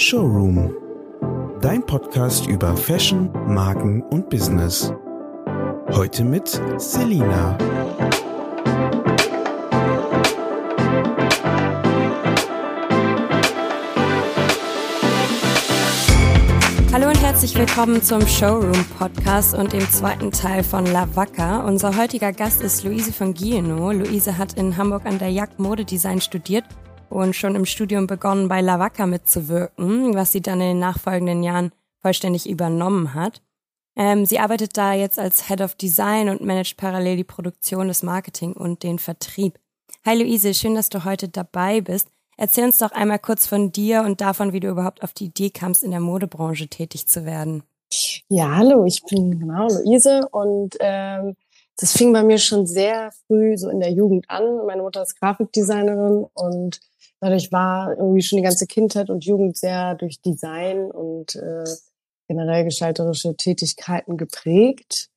Showroom. Dein Podcast über Fashion, Marken und Business. Heute mit Selina. Hallo und herzlich willkommen zum Showroom Podcast und dem zweiten Teil von La Vaca. Unser heutiger Gast ist Luise von Gieno. Luise hat in Hamburg an der Jagd Modedesign studiert und schon im Studium begonnen, bei La Vaca mitzuwirken, was sie dann in den nachfolgenden Jahren vollständig übernommen hat. Ähm, sie arbeitet da jetzt als Head of Design und managt parallel die Produktion, das Marketing und den Vertrieb. Hi Luise, schön, dass du heute dabei bist. Erzähl uns doch einmal kurz von dir und davon, wie du überhaupt auf die Idee kamst, in der Modebranche tätig zu werden. Ja, hallo, ich bin genau Luise und ähm, das fing bei mir schon sehr früh so in der Jugend an. Meine Mutter ist Grafikdesignerin und dadurch war irgendwie schon die ganze Kindheit und Jugend sehr durch Design und äh, generell gestalterische Tätigkeiten geprägt.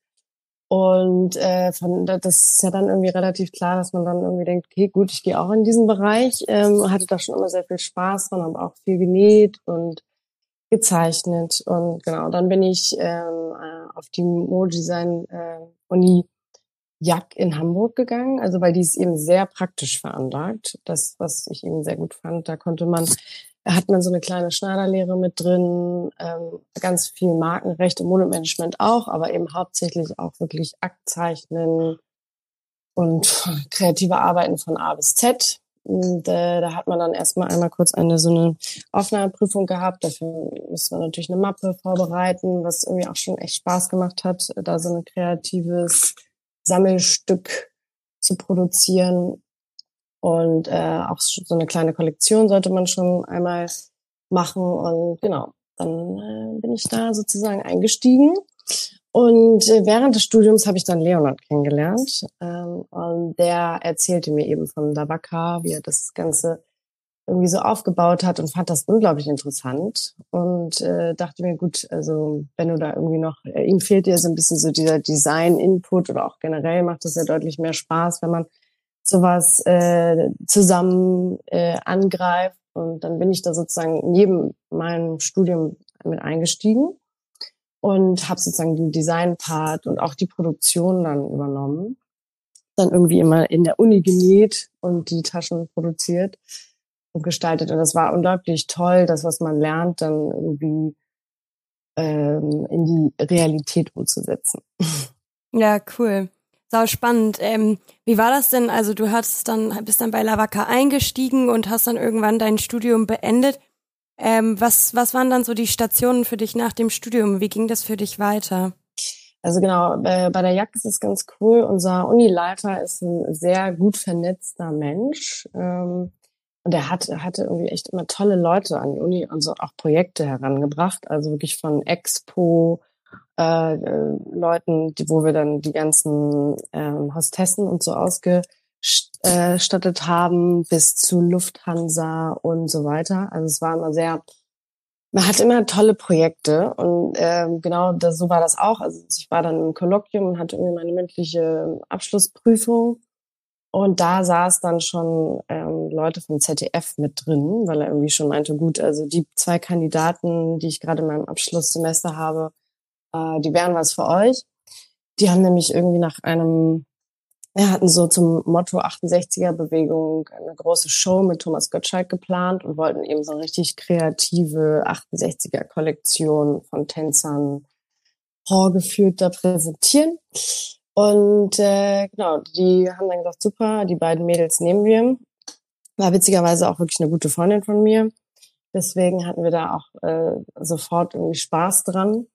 Und äh, von, das ist ja dann irgendwie relativ klar, dass man dann irgendwie denkt, okay, gut, ich gehe auch in diesen Bereich. Ähm, hatte da schon immer sehr viel Spaß dran, habe auch viel genäht und gezeichnet. Und genau, dann bin ich ähm, äh, auf die Modedesign-Uni Jack in Hamburg gegangen, also weil die ist eben sehr praktisch veranlagt. Das, was ich eben sehr gut fand, da konnte man, hat man so eine kleine Schneiderlehre mit drin, ähm, ganz viel Markenrecht und Modemanagement auch, aber eben hauptsächlich auch wirklich Aktzeichnen und kreative Arbeiten von A bis Z. Und äh, da hat man dann erstmal einmal kurz eine so eine Aufnahmeprüfung gehabt. Dafür musste man natürlich eine Mappe vorbereiten, was irgendwie auch schon echt Spaß gemacht hat, da so ein kreatives Sammelstück zu produzieren. Und äh, auch so eine kleine Kollektion sollte man schon einmal machen. Und genau, dann äh, bin ich da sozusagen eingestiegen. Und äh, während des Studiums habe ich dann Leonard kennengelernt. Ähm, und der erzählte mir eben von Dabaka, wie er das Ganze irgendwie so aufgebaut hat und fand das unglaublich interessant und äh, dachte mir, gut, also wenn du da irgendwie noch, äh, ihm fehlt dir so ein bisschen so dieser Design-Input oder auch generell macht es ja deutlich mehr Spaß, wenn man sowas äh, zusammen äh, angreift und dann bin ich da sozusagen neben meinem Studium mit eingestiegen und habe sozusagen den Design-Part und auch die Produktion dann übernommen. Dann irgendwie immer in der Uni genäht und die Taschen produziert gestaltet. Und das war unglaublich toll, das, was man lernt, dann irgendwie ähm, in die Realität umzusetzen. Ja, cool. Sau spannend. Ähm, wie war das denn? Also du hast dann, bist dann bei Lavaka eingestiegen und hast dann irgendwann dein Studium beendet. Ähm, was, was waren dann so die Stationen für dich nach dem Studium? Wie ging das für dich weiter? Also genau, bei, bei der Jagd ist es ganz cool. Unser Unileiter ist ein sehr gut vernetzter Mensch. Ähm, und er hat, hatte irgendwie echt immer tolle Leute an die Uni und so auch Projekte herangebracht. Also wirklich von Expo, äh, äh, Leuten, die, wo wir dann die ganzen ähm, Hostessen und so ausgestattet haben, bis zu Lufthansa und so weiter. Also es war immer sehr, man hat immer tolle Projekte und ähm, genau das, so war das auch. Also ich war dann im Kolloquium und hatte irgendwie meine mündliche Abschlussprüfung und da saß dann schon ähm, Leute vom ZDF mit drin, weil er irgendwie schon meinte, gut, also die zwei Kandidaten, die ich gerade in meinem Abschlusssemester habe, äh, die wären was für euch. Die haben nämlich irgendwie nach einem, wir hatten so zum Motto 68er Bewegung eine große Show mit Thomas Gottschalk geplant und wollten eben so eine richtig kreative 68er Kollektion von Tänzern vorgeführt da präsentieren. Und äh, genau, die haben dann gesagt, super, die beiden Mädels nehmen wir. War witzigerweise auch wirklich eine gute Freundin von mir. Deswegen hatten wir da auch äh, sofort irgendwie Spaß dran.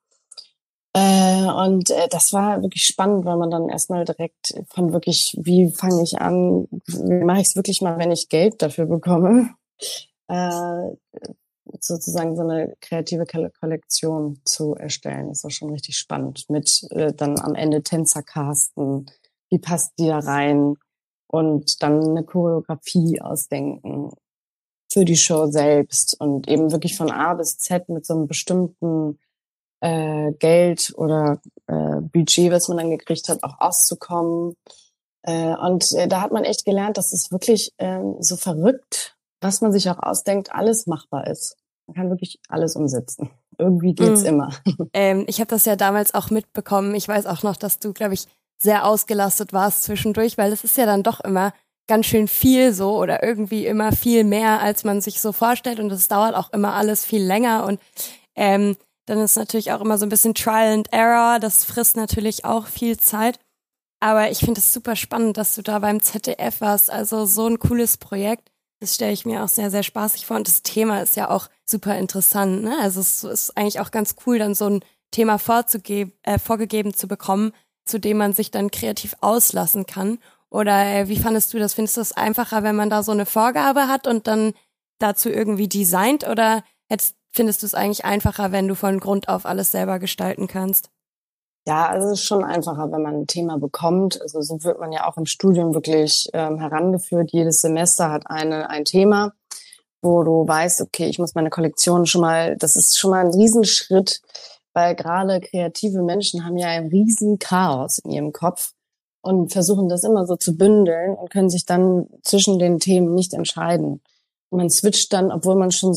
Äh, und äh, das war wirklich spannend, weil man dann erstmal direkt von wirklich, wie fange ich an, wie mache ich es wirklich mal, wenn ich Geld dafür bekomme, äh, sozusagen so eine kreative Kollektion zu erstellen. Das war schon richtig spannend. Mit äh, dann am Ende Tänzercasten, wie passt die da rein und dann eine Choreografie ausdenken für die Show selbst und eben wirklich von A bis Z mit so einem bestimmten äh, Geld oder äh, Budget, was man dann gekriegt hat, auch auszukommen. Äh, und äh, da hat man echt gelernt, dass es wirklich äh, so verrückt was man sich auch ausdenkt, alles machbar ist. Man kann wirklich alles umsetzen. Irgendwie geht's mm. immer. Ähm, ich habe das ja damals auch mitbekommen. Ich weiß auch noch, dass du, glaube ich, sehr ausgelastet warst zwischendurch, weil es ist ja dann doch immer ganz schön viel so oder irgendwie immer viel mehr, als man sich so vorstellt und es dauert auch immer alles viel länger und ähm, dann ist natürlich auch immer so ein bisschen Trial and Error, das frisst natürlich auch viel Zeit. Aber ich finde es super spannend, dass du da beim ZDF warst. Also so ein cooles Projekt. Das stelle ich mir auch sehr, sehr spaßig vor. Und das Thema ist ja auch super interessant. Ne? Also es ist eigentlich auch ganz cool, dann so ein Thema vorzugeben, äh, vorgegeben zu bekommen, zu dem man sich dann kreativ auslassen kann. Oder äh, wie fandest du das? Findest du es einfacher, wenn man da so eine Vorgabe hat und dann dazu irgendwie designt? Oder jetzt findest du es eigentlich einfacher, wenn du von Grund auf alles selber gestalten kannst? Ja, also es ist schon einfacher, wenn man ein Thema bekommt. Also so wird man ja auch im Studium wirklich ähm, herangeführt. Jedes Semester hat eine ein Thema, wo du weißt, okay, ich muss meine Kollektion schon mal, das ist schon mal ein Riesenschritt, weil gerade kreative Menschen haben ja ein riesen Chaos in ihrem Kopf und versuchen das immer so zu bündeln und können sich dann zwischen den Themen nicht entscheiden. man switcht dann, obwohl man schon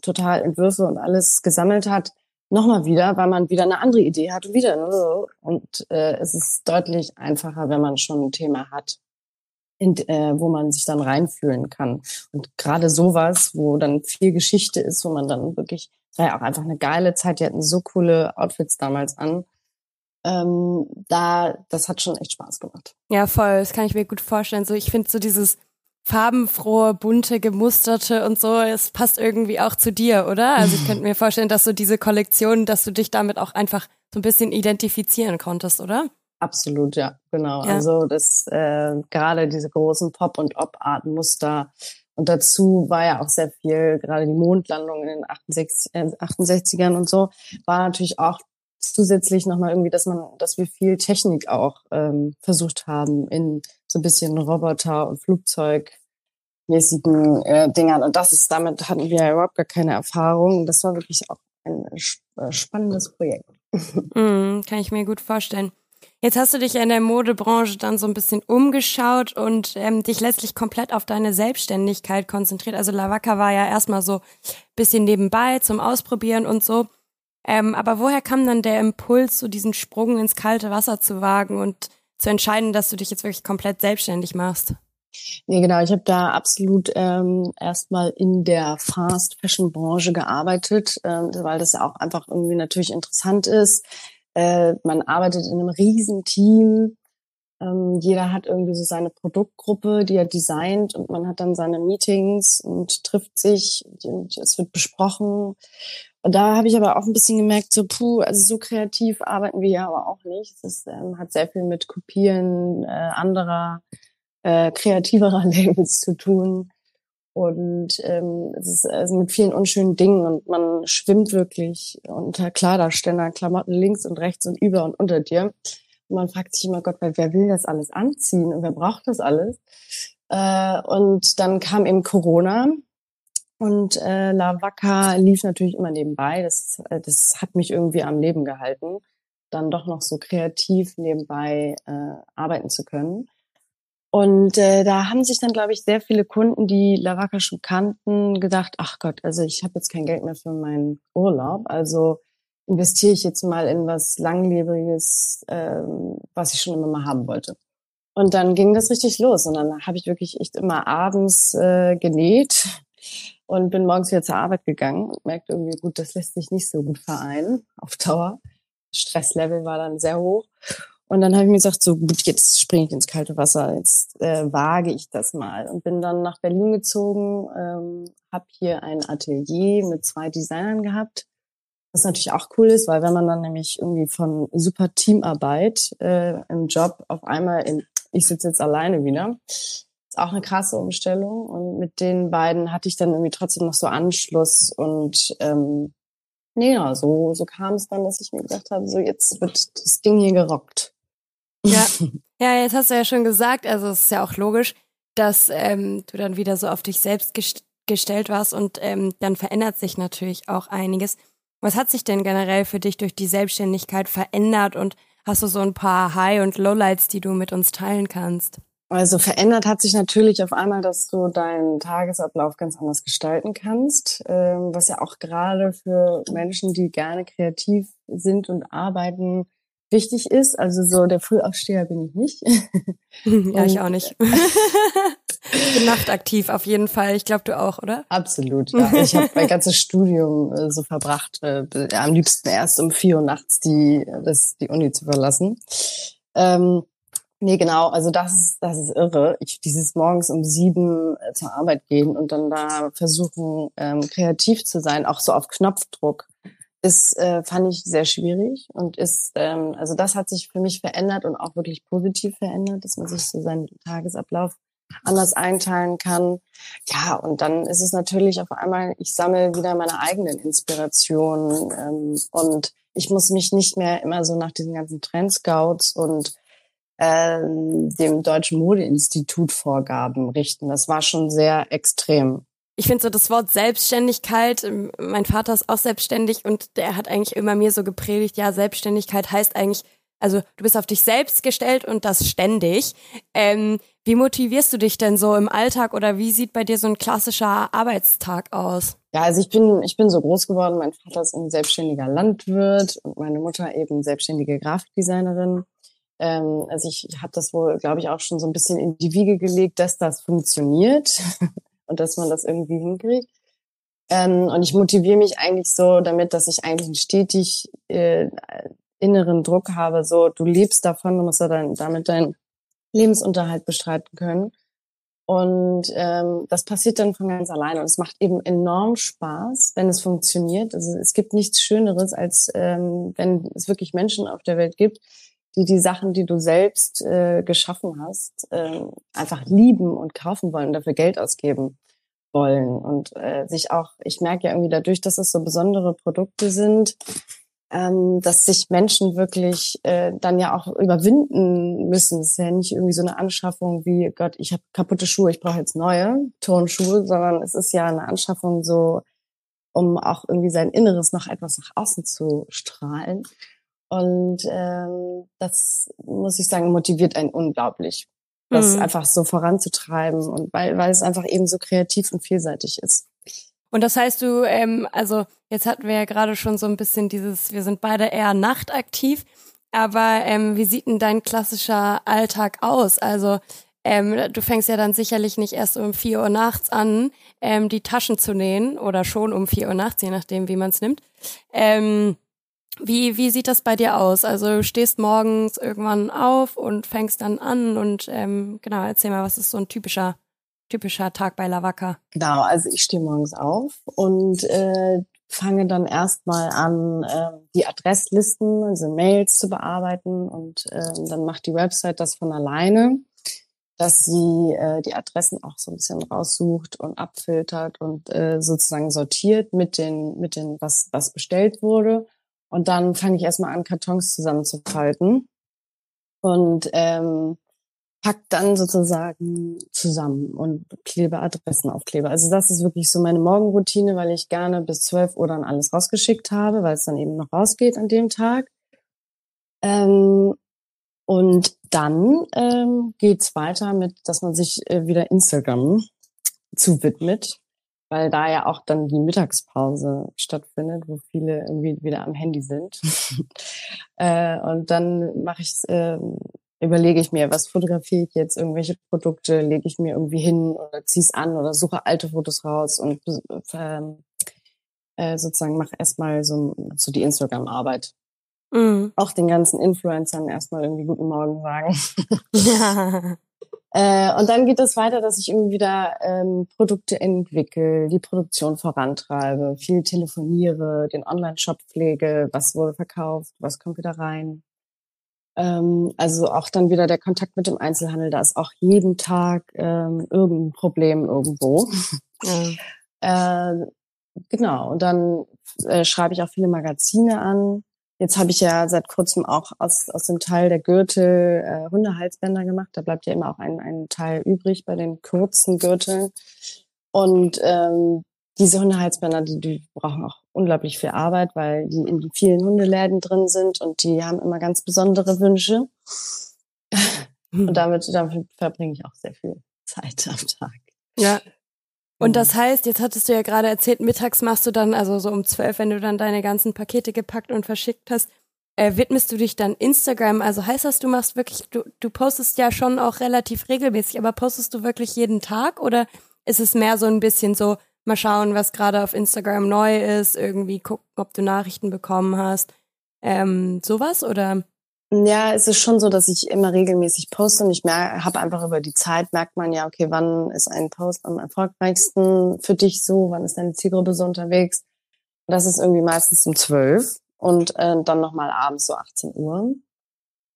total Entwürfe und alles gesammelt hat, nochmal wieder, weil man wieder eine andere Idee hat und wieder. Und äh, es ist deutlich einfacher, wenn man schon ein Thema hat, in, äh, wo man sich dann reinfühlen kann. Und gerade sowas, wo dann viel Geschichte ist, wo man dann wirklich, es war ja auch einfach eine geile Zeit, die hatten so coole Outfits damals an ähm, da, das hat schon echt Spaß gemacht. Ja, voll. Das kann ich mir gut vorstellen. So, ich finde so dieses farbenfrohe, bunte, gemusterte und so, es passt irgendwie auch zu dir, oder? Also ich könnte mir vorstellen, dass so diese Kollektion, dass du dich damit auch einfach so ein bisschen identifizieren konntest, oder? Absolut, ja, genau. Ja. Also das äh, gerade diese großen Pop- und Op-Arten Muster und dazu war ja auch sehr viel, gerade die Mondlandung in den 68, äh, 68ern und so, war natürlich auch zusätzlich nochmal irgendwie, dass man, dass wir viel Technik auch ähm, versucht haben in so ein bisschen Roboter und Flugzeugmäßigen äh, Dingern. Und das ist, damit hatten wir ja überhaupt gar keine Erfahrung. Das war wirklich auch ein äh, spannendes Projekt. Mm, kann ich mir gut vorstellen. Jetzt hast du dich in der Modebranche dann so ein bisschen umgeschaut und ähm, dich letztlich komplett auf deine Selbstständigkeit konzentriert. Also Lavaka war ja erstmal so bisschen nebenbei zum Ausprobieren und so. Ähm, aber woher kam dann der Impuls, so diesen Sprung ins kalte Wasser zu wagen und zu entscheiden, dass du dich jetzt wirklich komplett selbstständig machst? Nee, genau. Ich habe da absolut ähm, erstmal in der Fast Fashion Branche gearbeitet, ähm, weil das ja auch einfach irgendwie natürlich interessant ist. Äh, man arbeitet in einem riesen Team. Ähm, jeder hat irgendwie so seine Produktgruppe, die er designt und man hat dann seine Meetings und trifft sich und es wird besprochen. Und da habe ich aber auch ein bisschen gemerkt, so puh, also so kreativ arbeiten wir ja aber auch nicht. Ist, ähm, hat sehr viel mit Kopieren äh, anderer äh, kreativerer Labels zu tun. Und ähm, es ist also mit vielen unschönen Dingen und man schwimmt wirklich unter Kleiderständer, Klamotten links und rechts und über und unter dir. Und man fragt sich immer, Gott, wer will das alles anziehen und wer braucht das alles? Äh, und dann kam eben Corona und äh, La Vaca lief natürlich immer nebenbei. Das, äh, das hat mich irgendwie am Leben gehalten, dann doch noch so kreativ nebenbei äh, arbeiten zu können. Und äh, da haben sich dann, glaube ich, sehr viele Kunden, die La Vaca schon kannten, gedacht, ach Gott, also ich habe jetzt kein Geld mehr für meinen Urlaub, also investiere ich jetzt mal in was Langlebiges, äh, was ich schon immer mal haben wollte. Und dann ging das richtig los. Und dann habe ich wirklich echt immer abends äh, genäht und bin morgens wieder zur Arbeit gegangen und merkte irgendwie, gut, das lässt sich nicht so gut vereinen auf Dauer. Stresslevel war dann sehr hoch. Und dann habe ich mir gesagt, so gut, jetzt springe ich ins kalte Wasser, jetzt äh, wage ich das mal und bin dann nach Berlin gezogen, ähm, habe hier ein Atelier mit zwei Designern gehabt, was natürlich auch cool ist, weil wenn man dann nämlich irgendwie von super Teamarbeit äh, im Job auf einmal in, ich sitze jetzt alleine wieder, auch eine krasse Umstellung. Und mit den beiden hatte ich dann irgendwie trotzdem noch so Anschluss. Und ähm, nee, ja, so, so kam es dann, dass ich mir gedacht habe, so jetzt wird das Ding hier gerockt. Ja, ja jetzt hast du ja schon gesagt, also es ist ja auch logisch, dass ähm, du dann wieder so auf dich selbst gest gestellt warst und ähm, dann verändert sich natürlich auch einiges. Was hat sich denn generell für dich durch die Selbstständigkeit verändert und hast du so ein paar High- und Lowlights, die du mit uns teilen kannst? Also verändert hat sich natürlich auf einmal, dass du deinen Tagesablauf ganz anders gestalten kannst, ähm, was ja auch gerade für Menschen, die gerne kreativ sind und arbeiten, wichtig ist. Also so der Frühaufsteher bin ich nicht. ja, ich auch nicht. ich bin nachtaktiv auf jeden Fall. Ich glaube, du auch, oder? Absolut. Ja. Ich habe mein ganzes Studium äh, so verbracht, äh, am liebsten erst um vier Uhr nachts die, das, die Uni zu verlassen. Ähm, Nee, genau. Also das ist, das ist irre. Ich dieses morgens um sieben äh, zur Arbeit gehen und dann da versuchen, ähm, kreativ zu sein, auch so auf Knopfdruck, ist, äh, fand ich sehr schwierig und ist, ähm, also das hat sich für mich verändert und auch wirklich positiv verändert, dass man sich so seinen Tagesablauf anders einteilen kann. Ja, und dann ist es natürlich auf einmal, ich sammle wieder meine eigenen Inspirationen ähm, und ich muss mich nicht mehr immer so nach diesen ganzen Trendscouts und ähm, dem Deutschen Modeinstitut Vorgaben richten. Das war schon sehr extrem. Ich finde so das Wort Selbstständigkeit, ähm, mein Vater ist auch selbstständig und der hat eigentlich immer mir so gepredigt, ja, Selbstständigkeit heißt eigentlich, also du bist auf dich selbst gestellt und das ständig. Ähm, wie motivierst du dich denn so im Alltag oder wie sieht bei dir so ein klassischer Arbeitstag aus? Ja, also ich bin, ich bin so groß geworden. Mein Vater ist ein selbstständiger Landwirt und meine Mutter eben selbstständige Grafikdesignerin. Ähm, also ich habe das wohl, glaube ich, auch schon so ein bisschen in die Wiege gelegt, dass das funktioniert und dass man das irgendwie hinkriegt. Ähm, und ich motiviere mich eigentlich so damit, dass ich eigentlich einen stetig äh, inneren Druck habe, so du lebst davon, du musst ja dann damit deinen Lebensunterhalt bestreiten können. Und ähm, das passiert dann von ganz alleine. Und es macht eben enorm Spaß, wenn es funktioniert. Also es gibt nichts Schöneres, als ähm, wenn es wirklich Menschen auf der Welt gibt, die die Sachen, die du selbst äh, geschaffen hast, äh, einfach lieben und kaufen wollen und dafür Geld ausgeben wollen und äh, sich auch, ich merke ja irgendwie dadurch, dass es so besondere Produkte sind, ähm, dass sich Menschen wirklich äh, dann ja auch überwinden müssen. Es ist ja nicht irgendwie so eine Anschaffung wie, Gott, ich habe kaputte Schuhe, ich brauche jetzt neue Turnschuhe, sondern es ist ja eine Anschaffung so, um auch irgendwie sein Inneres noch etwas nach außen zu strahlen. Und ähm, das muss ich sagen, motiviert einen unglaublich, das mhm. einfach so voranzutreiben und weil, weil es einfach eben so kreativ und vielseitig ist. Und das heißt du, ähm, also jetzt hatten wir ja gerade schon so ein bisschen dieses, wir sind beide eher nachtaktiv, aber ähm, wie sieht denn dein klassischer Alltag aus? Also ähm, du fängst ja dann sicherlich nicht erst um vier Uhr nachts an, ähm, die Taschen zu nähen oder schon um vier Uhr nachts, je nachdem, wie man es nimmt. Ähm, wie, wie sieht das bei dir aus? Also du stehst morgens irgendwann auf und fängst dann an und ähm, genau, erzähl mal, was ist so ein typischer, typischer Tag bei Lavaka? Genau, also ich stehe morgens auf und äh, fange dann erstmal an, äh, die Adresslisten, also Mails zu bearbeiten und äh, dann macht die Website das von alleine, dass sie äh, die Adressen auch so ein bisschen raussucht und abfiltert und äh, sozusagen sortiert mit den, mit den, was, was bestellt wurde und dann fange ich erstmal an, Kartons zusammenzufalten und ähm, pack dann sozusagen zusammen und klebe Adressen auf Kleber. Also das ist wirklich so meine Morgenroutine, weil ich gerne bis 12 Uhr dann alles rausgeschickt habe, weil es dann eben noch rausgeht an dem Tag. Ähm, und dann ähm, geht's weiter mit, dass man sich äh, wieder Instagram zuwidmet weil da ja auch dann die Mittagspause stattfindet, wo viele irgendwie wieder am Handy sind. äh, und dann mache ich, äh, überlege ich mir, was fotografiere ich jetzt, irgendwelche Produkte lege ich mir irgendwie hin oder zieh's an oder suche alte Fotos raus und äh, äh, sozusagen mache erstmal so, so die Instagram-Arbeit. Mhm. Auch den ganzen Influencern erstmal irgendwie guten Morgen sagen. Ja. Äh, und dann geht es weiter, dass ich irgendwie wieder ähm, Produkte entwickle, die Produktion vorantreibe, viel telefoniere, den Online-Shop pflege, was wurde verkauft, was kommt wieder rein. Ähm, also auch dann wieder der Kontakt mit dem Einzelhandel, da ist auch jeden Tag ähm, irgendein Problem irgendwo. Mhm. äh, genau, und dann äh, schreibe ich auch viele Magazine an, Jetzt habe ich ja seit kurzem auch aus, aus dem Teil der Gürtel äh, Hundehalsbänder gemacht. Da bleibt ja immer auch ein, ein Teil übrig bei den kurzen Gürteln. Und ähm, diese Hundehalsbänder, die, die brauchen auch unglaublich viel Arbeit, weil die in vielen Hundeläden drin sind und die haben immer ganz besondere Wünsche. Hm. Und damit, damit verbringe ich auch sehr viel Zeit am Tag. Ja. Und das heißt, jetzt hattest du ja gerade erzählt, mittags machst du dann, also so um zwölf, wenn du dann deine ganzen Pakete gepackt und verschickt hast, äh, widmest du dich dann Instagram? Also heißt das, du machst wirklich, du, du postest ja schon auch relativ regelmäßig, aber postest du wirklich jeden Tag oder ist es mehr so ein bisschen so, mal schauen, was gerade auf Instagram neu ist, irgendwie gucken, ob du Nachrichten bekommen hast, ähm, sowas oder? Ja, es ist schon so, dass ich immer regelmäßig poste und ich habe einfach über die Zeit merkt man ja, okay, wann ist ein Post am erfolgreichsten für dich so, wann ist deine Zielgruppe so unterwegs? Das ist irgendwie meistens um zwölf und äh, dann nochmal abends so 18 Uhr.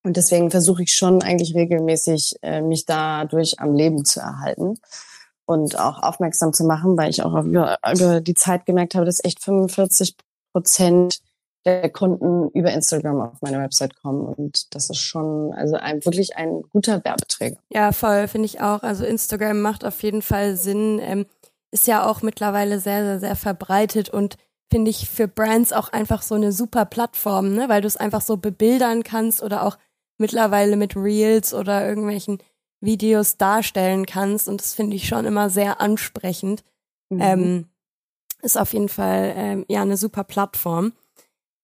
Und deswegen versuche ich schon eigentlich regelmäßig, äh, mich dadurch am Leben zu erhalten und auch aufmerksam zu machen, weil ich auch über, über die Zeit gemerkt habe, dass echt 45 Prozent der Kunden über Instagram auf meine Website kommen. Und das ist schon also ein, wirklich ein guter Werbeträger. Ja, voll, finde ich auch. Also Instagram macht auf jeden Fall Sinn. Ähm, ist ja auch mittlerweile sehr, sehr, sehr verbreitet und finde ich für Brands auch einfach so eine super Plattform, ne? weil du es einfach so bebildern kannst oder auch mittlerweile mit Reels oder irgendwelchen Videos darstellen kannst. Und das finde ich schon immer sehr ansprechend. Mhm. Ähm, ist auf jeden Fall ähm, ja eine super Plattform.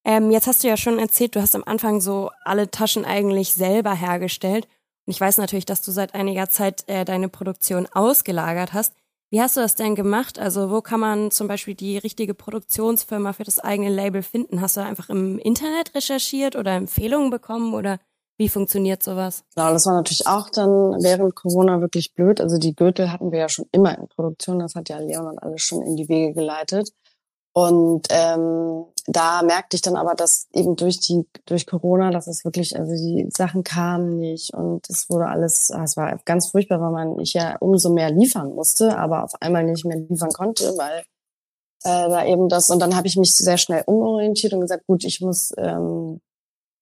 Ähm, jetzt hast du ja schon erzählt, du hast am Anfang so alle Taschen eigentlich selber hergestellt. Und ich weiß natürlich, dass du seit einiger Zeit äh, deine Produktion ausgelagert hast. Wie hast du das denn gemacht? Also wo kann man zum Beispiel die richtige Produktionsfirma für das eigene Label finden? Hast du einfach im Internet recherchiert oder Empfehlungen bekommen oder wie funktioniert sowas? Genau, das war natürlich auch dann während Corona wirklich blöd. Also die Gürtel hatten wir ja schon immer in Produktion. Das hat ja Leon und alles schon in die Wege geleitet. Und ähm, da merkte ich dann aber, dass eben durch die durch Corona, dass es wirklich, also die Sachen kamen nicht und es wurde alles, ah, es war ganz furchtbar, weil man ich ja umso mehr liefern musste, aber auf einmal nicht mehr liefern konnte, weil äh, da eben das und dann habe ich mich sehr schnell umorientiert und gesagt, gut, ich muss ähm,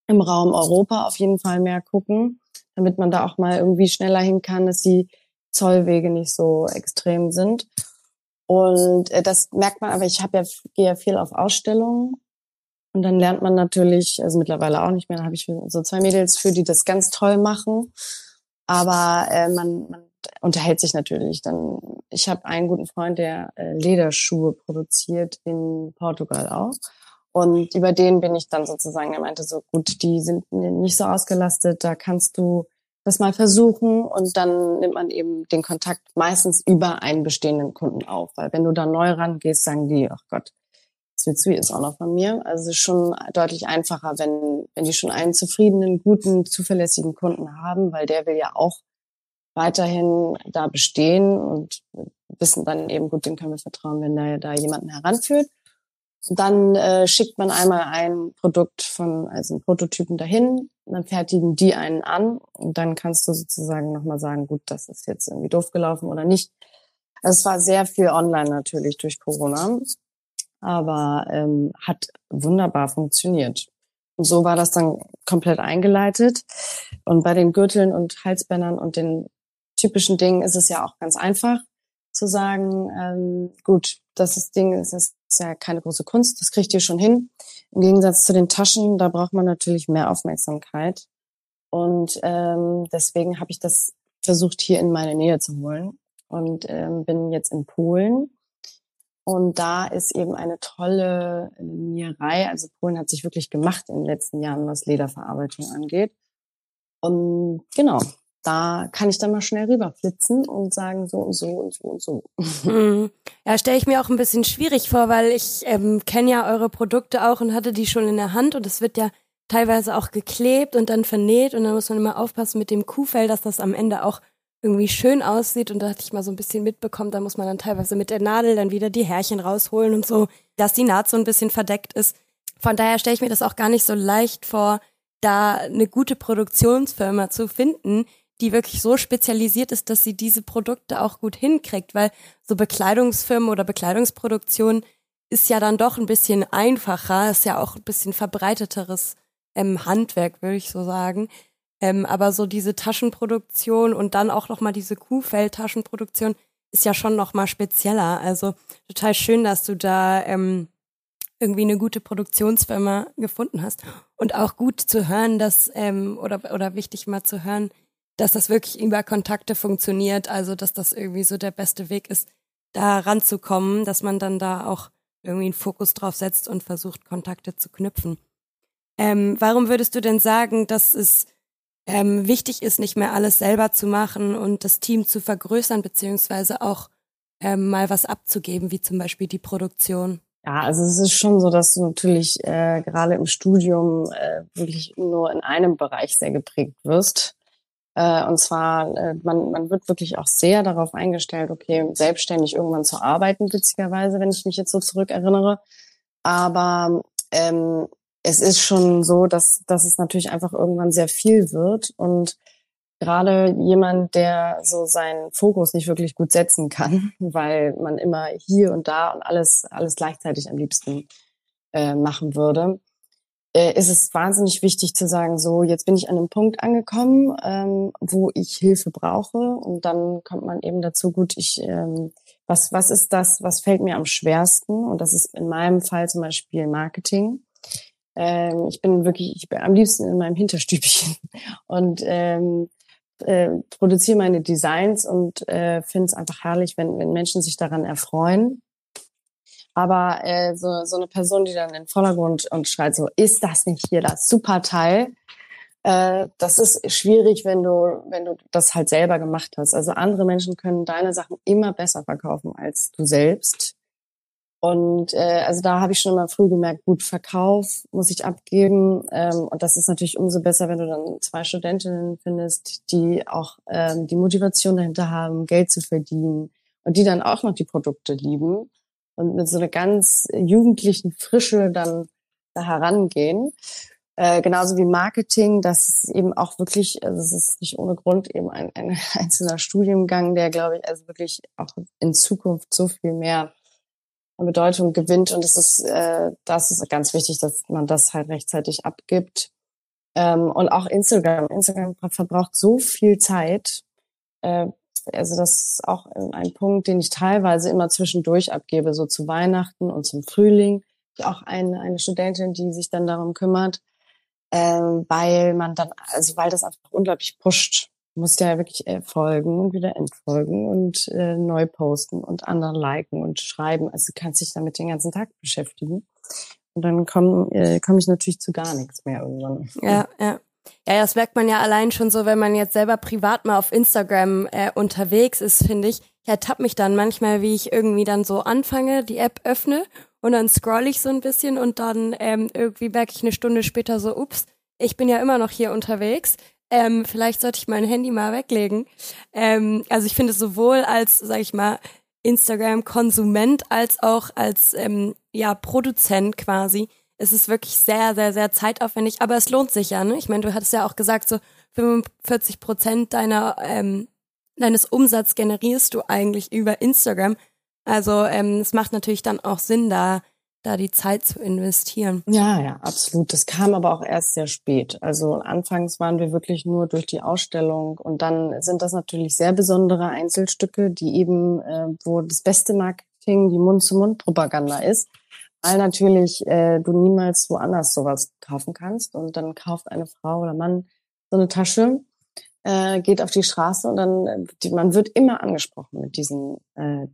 im Raum Europa auf jeden Fall mehr gucken, damit man da auch mal irgendwie schneller hin kann, dass die Zollwege nicht so extrem sind. Und äh, das merkt man, aber ich habe ja, gehe ja viel auf Ausstellungen. Und dann lernt man natürlich, also mittlerweile auch nicht mehr, da habe ich so zwei Mädels für, die das ganz toll machen. Aber äh, man, man unterhält sich natürlich. Dann, ich habe einen guten Freund, der äh, Lederschuhe produziert in Portugal auch. Und über den bin ich dann sozusagen, er meinte so, gut, die sind nicht so ausgelastet, da kannst du das mal versuchen und dann nimmt man eben den Kontakt meistens über einen bestehenden Kunden auf. Weil wenn du da neu rangehst, sagen die, ach Gott, das du jetzt auch noch von mir. Also es ist schon deutlich einfacher, wenn, wenn die schon einen zufriedenen, guten, zuverlässigen Kunden haben, weil der will ja auch weiterhin da bestehen und wissen dann eben, gut, den können wir vertrauen, wenn da, da jemanden heranführt. Dann äh, schickt man einmal ein Produkt von, also einen Prototypen dahin, dann fertigen die einen an und dann kannst du sozusagen nochmal sagen, gut, das ist jetzt irgendwie doof gelaufen oder nicht. Es war sehr viel online natürlich durch Corona, aber ähm, hat wunderbar funktioniert. Und so war das dann komplett eingeleitet. Und bei den Gürteln und Halsbändern und den typischen Dingen ist es ja auch ganz einfach zu sagen, ähm, gut, das ist Ding, es ist ja keine große Kunst, das kriegt ihr schon hin. Im Gegensatz zu den Taschen, da braucht man natürlich mehr Aufmerksamkeit. Und ähm, deswegen habe ich das versucht, hier in meine Nähe zu holen. Und ähm, bin jetzt in Polen. Und da ist eben eine tolle Nierei. Also Polen hat sich wirklich gemacht in den letzten Jahren, was Lederverarbeitung angeht. Und genau, da kann ich dann mal schnell rüberflitzen und sagen so und so und so und so. Mhm. Ja, stelle ich mir auch ein bisschen schwierig vor, weil ich ähm, kenne ja eure Produkte auch und hatte die schon in der Hand und es wird ja teilweise auch geklebt und dann vernäht und dann muss man immer aufpassen mit dem Kuhfell, dass das am Ende auch irgendwie schön aussieht und da hatte ich mal so ein bisschen mitbekommen, da muss man dann teilweise mit der Nadel dann wieder die Härchen rausholen und so, dass die Naht so ein bisschen verdeckt ist. Von daher stelle ich mir das auch gar nicht so leicht vor, da eine gute Produktionsfirma zu finden, die wirklich so spezialisiert ist, dass sie diese Produkte auch gut hinkriegt, weil so Bekleidungsfirmen oder Bekleidungsproduktion ist ja dann doch ein bisschen einfacher, ist ja auch ein bisschen verbreiteteres ähm, Handwerk, würde ich so sagen. Ähm, aber so diese Taschenproduktion und dann auch noch mal diese Kuhfell-Taschenproduktion ist ja schon noch mal spezieller. Also total schön, dass du da ähm, irgendwie eine gute Produktionsfirma gefunden hast und auch gut zu hören, dass ähm, oder oder wichtig mal zu hören, dass das wirklich über Kontakte funktioniert, also dass das irgendwie so der beste Weg ist, da ranzukommen, dass man dann da auch irgendwie einen Fokus drauf setzt und versucht, Kontakte zu knüpfen. Ähm, warum würdest du denn sagen, dass es ähm, wichtig ist, nicht mehr alles selber zu machen und das Team zu vergrößern, beziehungsweise auch ähm, mal was abzugeben, wie zum Beispiel die Produktion? Ja, also es ist schon so, dass du natürlich äh, gerade im Studium äh, wirklich nur in einem Bereich sehr geprägt wirst. Äh, und zwar, äh, man, man wird wirklich auch sehr darauf eingestellt, okay, selbstständig irgendwann zu arbeiten, witzigerweise, wenn ich mich jetzt so zurückerinnere. Aber ähm, es ist schon so, dass, dass es natürlich einfach irgendwann sehr viel wird und gerade jemand, der so seinen Fokus nicht wirklich gut setzen kann, weil man immer hier und da und alles, alles gleichzeitig am liebsten äh, machen würde, äh, ist es wahnsinnig wichtig zu sagen, so, jetzt bin ich an einem Punkt angekommen, ähm, wo ich Hilfe brauche und dann kommt man eben dazu, gut, ich, ähm, was, was ist das, was fällt mir am schwersten? Und das ist in meinem Fall zum Beispiel Marketing ähm, ich bin wirklich, ich bin am liebsten in meinem Hinterstübchen und ähm, äh, produziere meine Designs und äh, finde es einfach herrlich, wenn, wenn Menschen sich daran erfreuen. Aber äh, so, so eine Person, die dann in den Vordergrund und schreit so, ist das nicht hier das super Teil? Äh, das ist schwierig, wenn du, wenn du das halt selber gemacht hast. Also andere Menschen können deine Sachen immer besser verkaufen als du selbst. Und äh, also da habe ich schon immer früh gemerkt, gut, Verkauf muss ich abgeben. Ähm, und das ist natürlich umso besser, wenn du dann zwei Studentinnen findest, die auch ähm, die Motivation dahinter haben, Geld zu verdienen und die dann auch noch die Produkte lieben und mit so einer ganz jugendlichen Frische dann da herangehen. Äh, genauso wie Marketing, das ist eben auch wirklich, also es ist nicht ohne Grund eben ein, ein einzelner Studiengang, der, glaube ich, also wirklich auch in Zukunft so viel mehr Bedeutung gewinnt. Und es ist, äh, das ist ganz wichtig, dass man das halt rechtzeitig abgibt. Ähm, und auch Instagram. Instagram verbraucht so viel Zeit. Äh, also das ist auch ein Punkt, den ich teilweise immer zwischendurch abgebe, so zu Weihnachten und zum Frühling. Auch eine, eine Studentin, die sich dann darum kümmert, ähm, weil man dann, also weil das einfach unglaublich pusht musst ja wirklich äh, folgen und wieder entfolgen und äh, neu posten und anderen liken und schreiben. Also du kannst dich damit den ganzen Tag beschäftigen. Und dann komme äh, komm ich natürlich zu gar nichts mehr irgendwann. Ja, ja. Ja, das merkt man ja allein schon so, wenn man jetzt selber privat mal auf Instagram äh, unterwegs ist, finde ich. Ich ertappe mich dann manchmal, wie ich irgendwie dann so anfange, die App öffne und dann scroll ich so ein bisschen und dann ähm, irgendwie merke ich eine Stunde später so, ups, ich bin ja immer noch hier unterwegs. Ähm, vielleicht sollte ich mein Handy mal weglegen. Ähm, also ich finde sowohl als, sag ich mal, Instagram-Konsument als auch als ähm, ja Produzent quasi. Es ist wirklich sehr, sehr, sehr zeitaufwendig, aber es lohnt sich ja. Ne? Ich meine, du hattest ja auch gesagt, so 45 Prozent deiner ähm, deines Umsatzes generierst du eigentlich über Instagram. Also ähm, es macht natürlich dann auch Sinn, da da die Zeit zu investieren. Ja, ja, absolut. Das kam aber auch erst sehr spät. Also anfangs waren wir wirklich nur durch die Ausstellung und dann sind das natürlich sehr besondere Einzelstücke, die eben, äh, wo das beste Marketing die Mund-zu-Mund-Propaganda ist, weil natürlich äh, du niemals woanders sowas kaufen kannst und dann kauft eine Frau oder Mann so eine Tasche, äh, geht auf die Straße und dann, äh, die, man wird immer angesprochen mit diesen äh,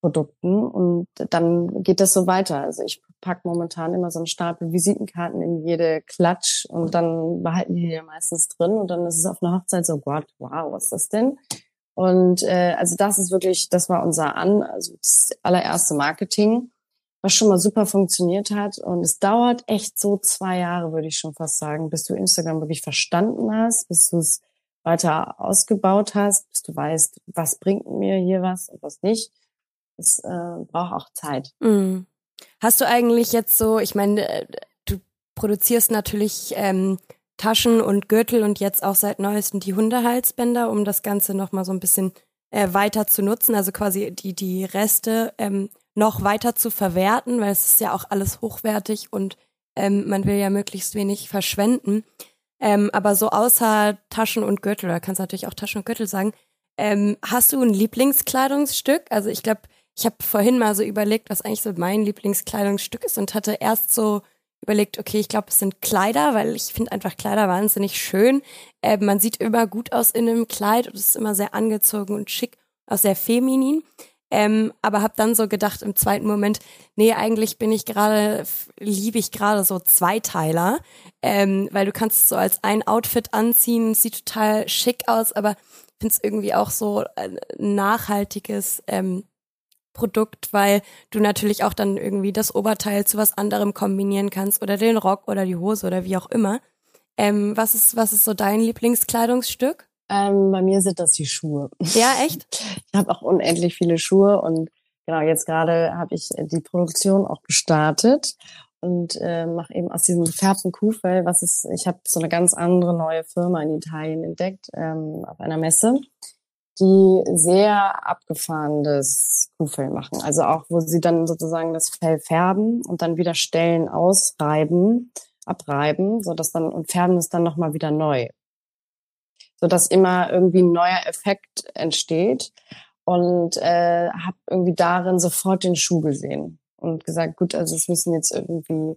Produkten und dann geht das so weiter. Also ich pack momentan immer so einen Stapel Visitenkarten in jede Klatsch und dann behalten die ja meistens drin und dann ist es auf einer Hochzeit so, Gott, wow, was ist das denn? Und äh, also das ist wirklich, das war unser An, also das allererste Marketing, was schon mal super funktioniert hat. Und es dauert echt so zwei Jahre, würde ich schon fast sagen, bis du Instagram wirklich verstanden hast, bis du es weiter ausgebaut hast, bis du weißt, was bringt mir hier was und was nicht es äh, braucht auch Zeit. Mhm. Hast du eigentlich jetzt so, ich meine, äh, du produzierst natürlich ähm, Taschen und Gürtel und jetzt auch seit neuestem die Hundehalsbänder, um das Ganze nochmal so ein bisschen äh, weiter zu nutzen, also quasi die, die Reste ähm, noch weiter zu verwerten, weil es ist ja auch alles hochwertig und ähm, man will ja möglichst wenig verschwenden. Ähm, aber so außer Taschen und Gürtel, oder kannst natürlich auch Taschen und Gürtel sagen, ähm, hast du ein Lieblingskleidungsstück? Also ich glaube, ich habe vorhin mal so überlegt, was eigentlich so mein Lieblingskleidungsstück ist und hatte erst so überlegt, okay, ich glaube, es sind Kleider, weil ich finde einfach Kleider wahnsinnig schön. Äh, man sieht immer gut aus in einem Kleid und es ist immer sehr angezogen und schick, auch sehr feminin. Ähm, aber habe dann so gedacht im zweiten Moment, nee, eigentlich bin ich gerade, liebe ich gerade so Zweiteiler, ähm, weil du kannst es so als ein Outfit anziehen, sieht total schick aus, aber finde es irgendwie auch so ein nachhaltiges ähm, Produkt, weil du natürlich auch dann irgendwie das Oberteil zu was anderem kombinieren kannst oder den Rock oder die Hose oder wie auch immer. Ähm, was ist was ist so dein Lieblingskleidungsstück? Ähm, bei mir sind das die Schuhe. Ja, echt? Ich habe auch unendlich viele Schuhe und genau jetzt gerade habe ich die Produktion auch gestartet und äh, mache eben aus diesem gefärbten Kuhfell, was ist, ich habe so eine ganz andere neue Firma in Italien entdeckt ähm, auf einer Messe, die sehr abgefahrenes Kuhfell machen. Also auch, wo sie dann sozusagen das Fell färben und dann wieder Stellen ausreiben, abreiben, so dass dann und färben es dann nochmal wieder neu so dass immer irgendwie ein neuer Effekt entsteht und äh, habe irgendwie darin sofort den Schuh gesehen und gesagt, gut, also es müssen jetzt irgendwie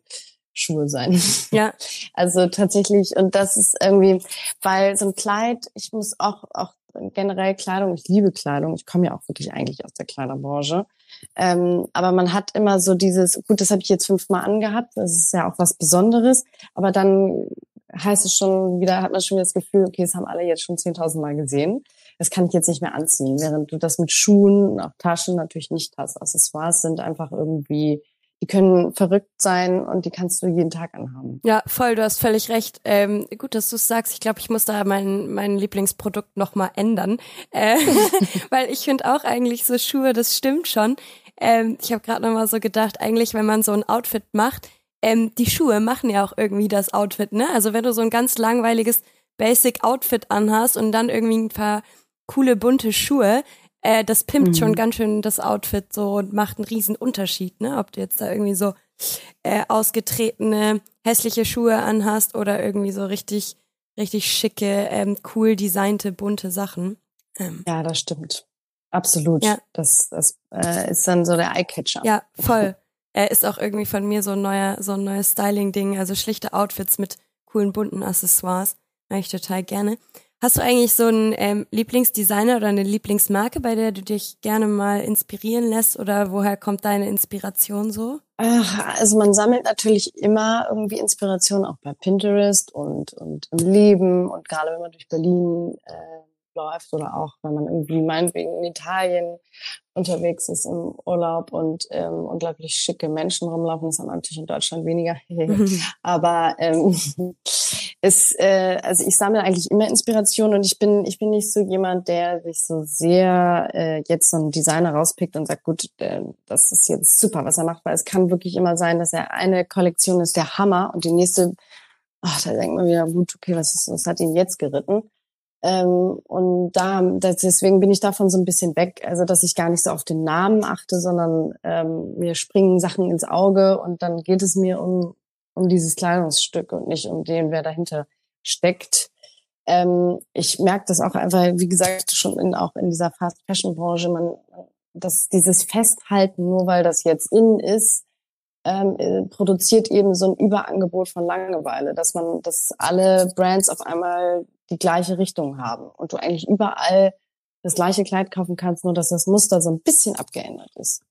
Schuhe sein. Ja. Also tatsächlich und das ist irgendwie, weil so ein Kleid, ich muss auch auch generell Kleidung, ich liebe Kleidung, ich komme ja auch wirklich eigentlich aus der Kleiderbranche. Ähm, aber man hat immer so dieses, gut, das habe ich jetzt fünfmal angehabt, das ist ja auch was Besonderes, aber dann heißt es schon wieder, hat man schon wieder das Gefühl, okay, das haben alle jetzt schon 10.000 Mal gesehen. Das kann ich jetzt nicht mehr anziehen, während du das mit Schuhen, auch Taschen natürlich nicht hast. Accessoires sind einfach irgendwie, die können verrückt sein und die kannst du jeden Tag anhaben. Ja, voll, du hast völlig recht. Ähm, gut, dass du es sagst. Ich glaube, ich muss da mein, mein Lieblingsprodukt nochmal ändern. Äh, weil ich finde auch eigentlich so Schuhe, das stimmt schon. Ähm, ich habe gerade nochmal so gedacht, eigentlich, wenn man so ein Outfit macht, ähm, die Schuhe machen ja auch irgendwie das Outfit, ne? Also wenn du so ein ganz langweiliges Basic Outfit anhast und dann irgendwie ein paar coole bunte Schuhe, äh, das pimpt mhm. schon ganz schön das Outfit so und macht einen riesen Unterschied, ne? Ob du jetzt da irgendwie so äh, ausgetretene, hässliche Schuhe anhast oder irgendwie so richtig, richtig schicke, ähm, cool designte, bunte Sachen. Ähm. Ja, das stimmt. Absolut. Ja. Das, das äh, ist dann so der Eyecatcher. Ja, voll. Er ist auch irgendwie von mir so ein neuer, so ein neues Styling-Ding, also schlichte Outfits mit coolen bunten Accessoires. Mag ich total gerne. Hast du eigentlich so einen ähm, Lieblingsdesigner oder eine Lieblingsmarke, bei der du dich gerne mal inspirieren lässt oder woher kommt deine Inspiration so? Ach, also man sammelt natürlich immer irgendwie Inspiration auch bei Pinterest und, und im Leben und gerade wenn man durch Berlin äh, läuft oder auch wenn man irgendwie meinetwegen in Italien unterwegs ist im Urlaub und ähm, unglaublich schicke Menschen rumlaufen. Das haben wir natürlich in Deutschland weniger. Aber ähm, es, äh, also ich sammle eigentlich immer Inspiration und ich bin, ich bin nicht so jemand, der sich so sehr äh, jetzt so einen Designer rauspickt und sagt, gut, äh, das ist jetzt super, was er macht, weil es kann wirklich immer sein, dass er eine Kollektion ist der Hammer und die nächste, ach, da denkt man wieder, gut, okay, was ist, was hat ihn jetzt geritten? Ähm, und da, deswegen bin ich davon so ein bisschen weg, also dass ich gar nicht so auf den Namen achte, sondern ähm, mir springen Sachen ins Auge und dann geht es mir um, um dieses Kleidungsstück und nicht um den, wer dahinter steckt. Ähm, ich merke das auch einfach, wie gesagt, schon in, auch in dieser Fast Fashion Branche, man, dass dieses Festhalten, nur weil das jetzt in ist, ähm, äh, produziert eben so ein Überangebot von Langeweile, dass man, dass alle Brands auf einmal die gleiche Richtung haben und du eigentlich überall das gleiche Kleid kaufen kannst, nur dass das Muster so ein bisschen abgeändert ist.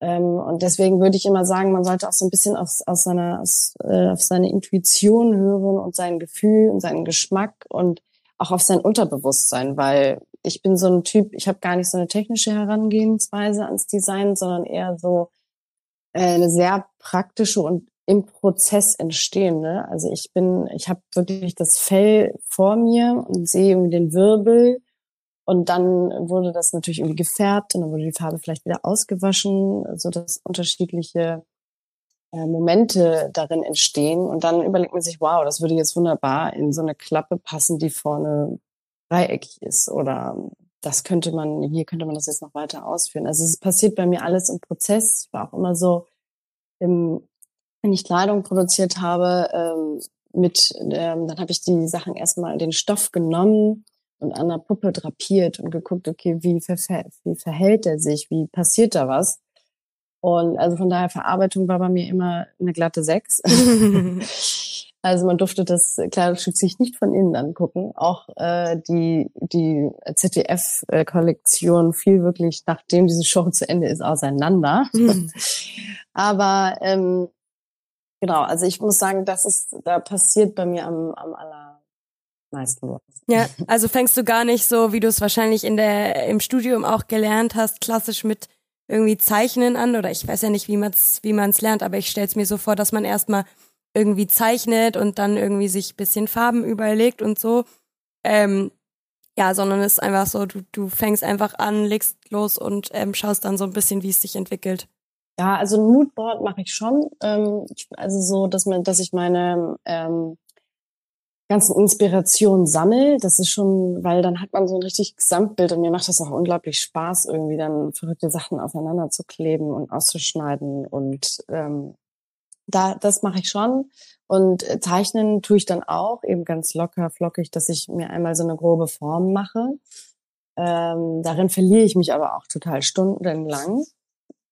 Ähm, und deswegen würde ich immer sagen, man sollte auch so ein bisschen aus, aus seiner, aus, äh, auf seine Intuition hören und sein Gefühl und seinen Geschmack und auch auf sein Unterbewusstsein, weil ich bin so ein Typ, ich habe gar nicht so eine technische Herangehensweise ans Design, sondern eher so äh, eine sehr praktische und im Prozess entstehende. Also ich bin, ich habe wirklich das Fell vor mir und sehe irgendwie den Wirbel und dann wurde das natürlich irgendwie gefärbt und dann wurde die Farbe vielleicht wieder ausgewaschen, so dass unterschiedliche äh, Momente darin entstehen und dann überlegt man sich, wow, das würde jetzt wunderbar in so eine Klappe passen, die vorne dreieckig ist oder das könnte man, hier könnte man das jetzt noch weiter ausführen. Also es passiert bei mir alles im Prozess. Ich war auch immer so im wenn ich Kleidung produziert habe, ähm, mit, ähm, dann habe ich die Sachen erstmal den Stoff genommen und an der Puppe drapiert und geguckt, okay, wie, verhält, wie verhält er sich, wie passiert da was? Und also von daher Verarbeitung war bei mir immer eine glatte Sechs. also man durfte das Kleidungsstück sich nicht von innen angucken. Auch äh, die die ZDF-Kollektion fiel wirklich, nachdem diese Show zu Ende ist, auseinander. Mhm. Aber ähm, genau, also ich muss sagen, das ist, da passiert bei mir am, am allermeisten was. Ja, also fängst du gar nicht so, wie du es wahrscheinlich in der im Studium auch gelernt hast, klassisch mit irgendwie Zeichnen an oder ich weiß ja nicht, wie man es wie man's lernt, aber ich stelle es mir so vor, dass man erstmal irgendwie zeichnet und dann irgendwie sich bisschen Farben überlegt und so. Ähm, ja, sondern es ist einfach so, du, du fängst einfach an, legst los und ähm, schaust dann so ein bisschen, wie es sich entwickelt. Ja, also ein Moodboard mache ich schon. Ähm, also so, dass man, dass ich meine ähm, ganzen Inspirationen sammel. Das ist schon, weil dann hat man so ein richtig Gesamtbild und mir macht das auch unglaublich Spaß, irgendwie dann verrückte Sachen aufeinander zu kleben und auszuschneiden. Und ähm, da, das mache ich schon. Und äh, zeichnen tue ich dann auch, eben ganz locker, flockig, dass ich mir einmal so eine grobe Form mache. Ähm, darin verliere ich mich aber auch total stundenlang.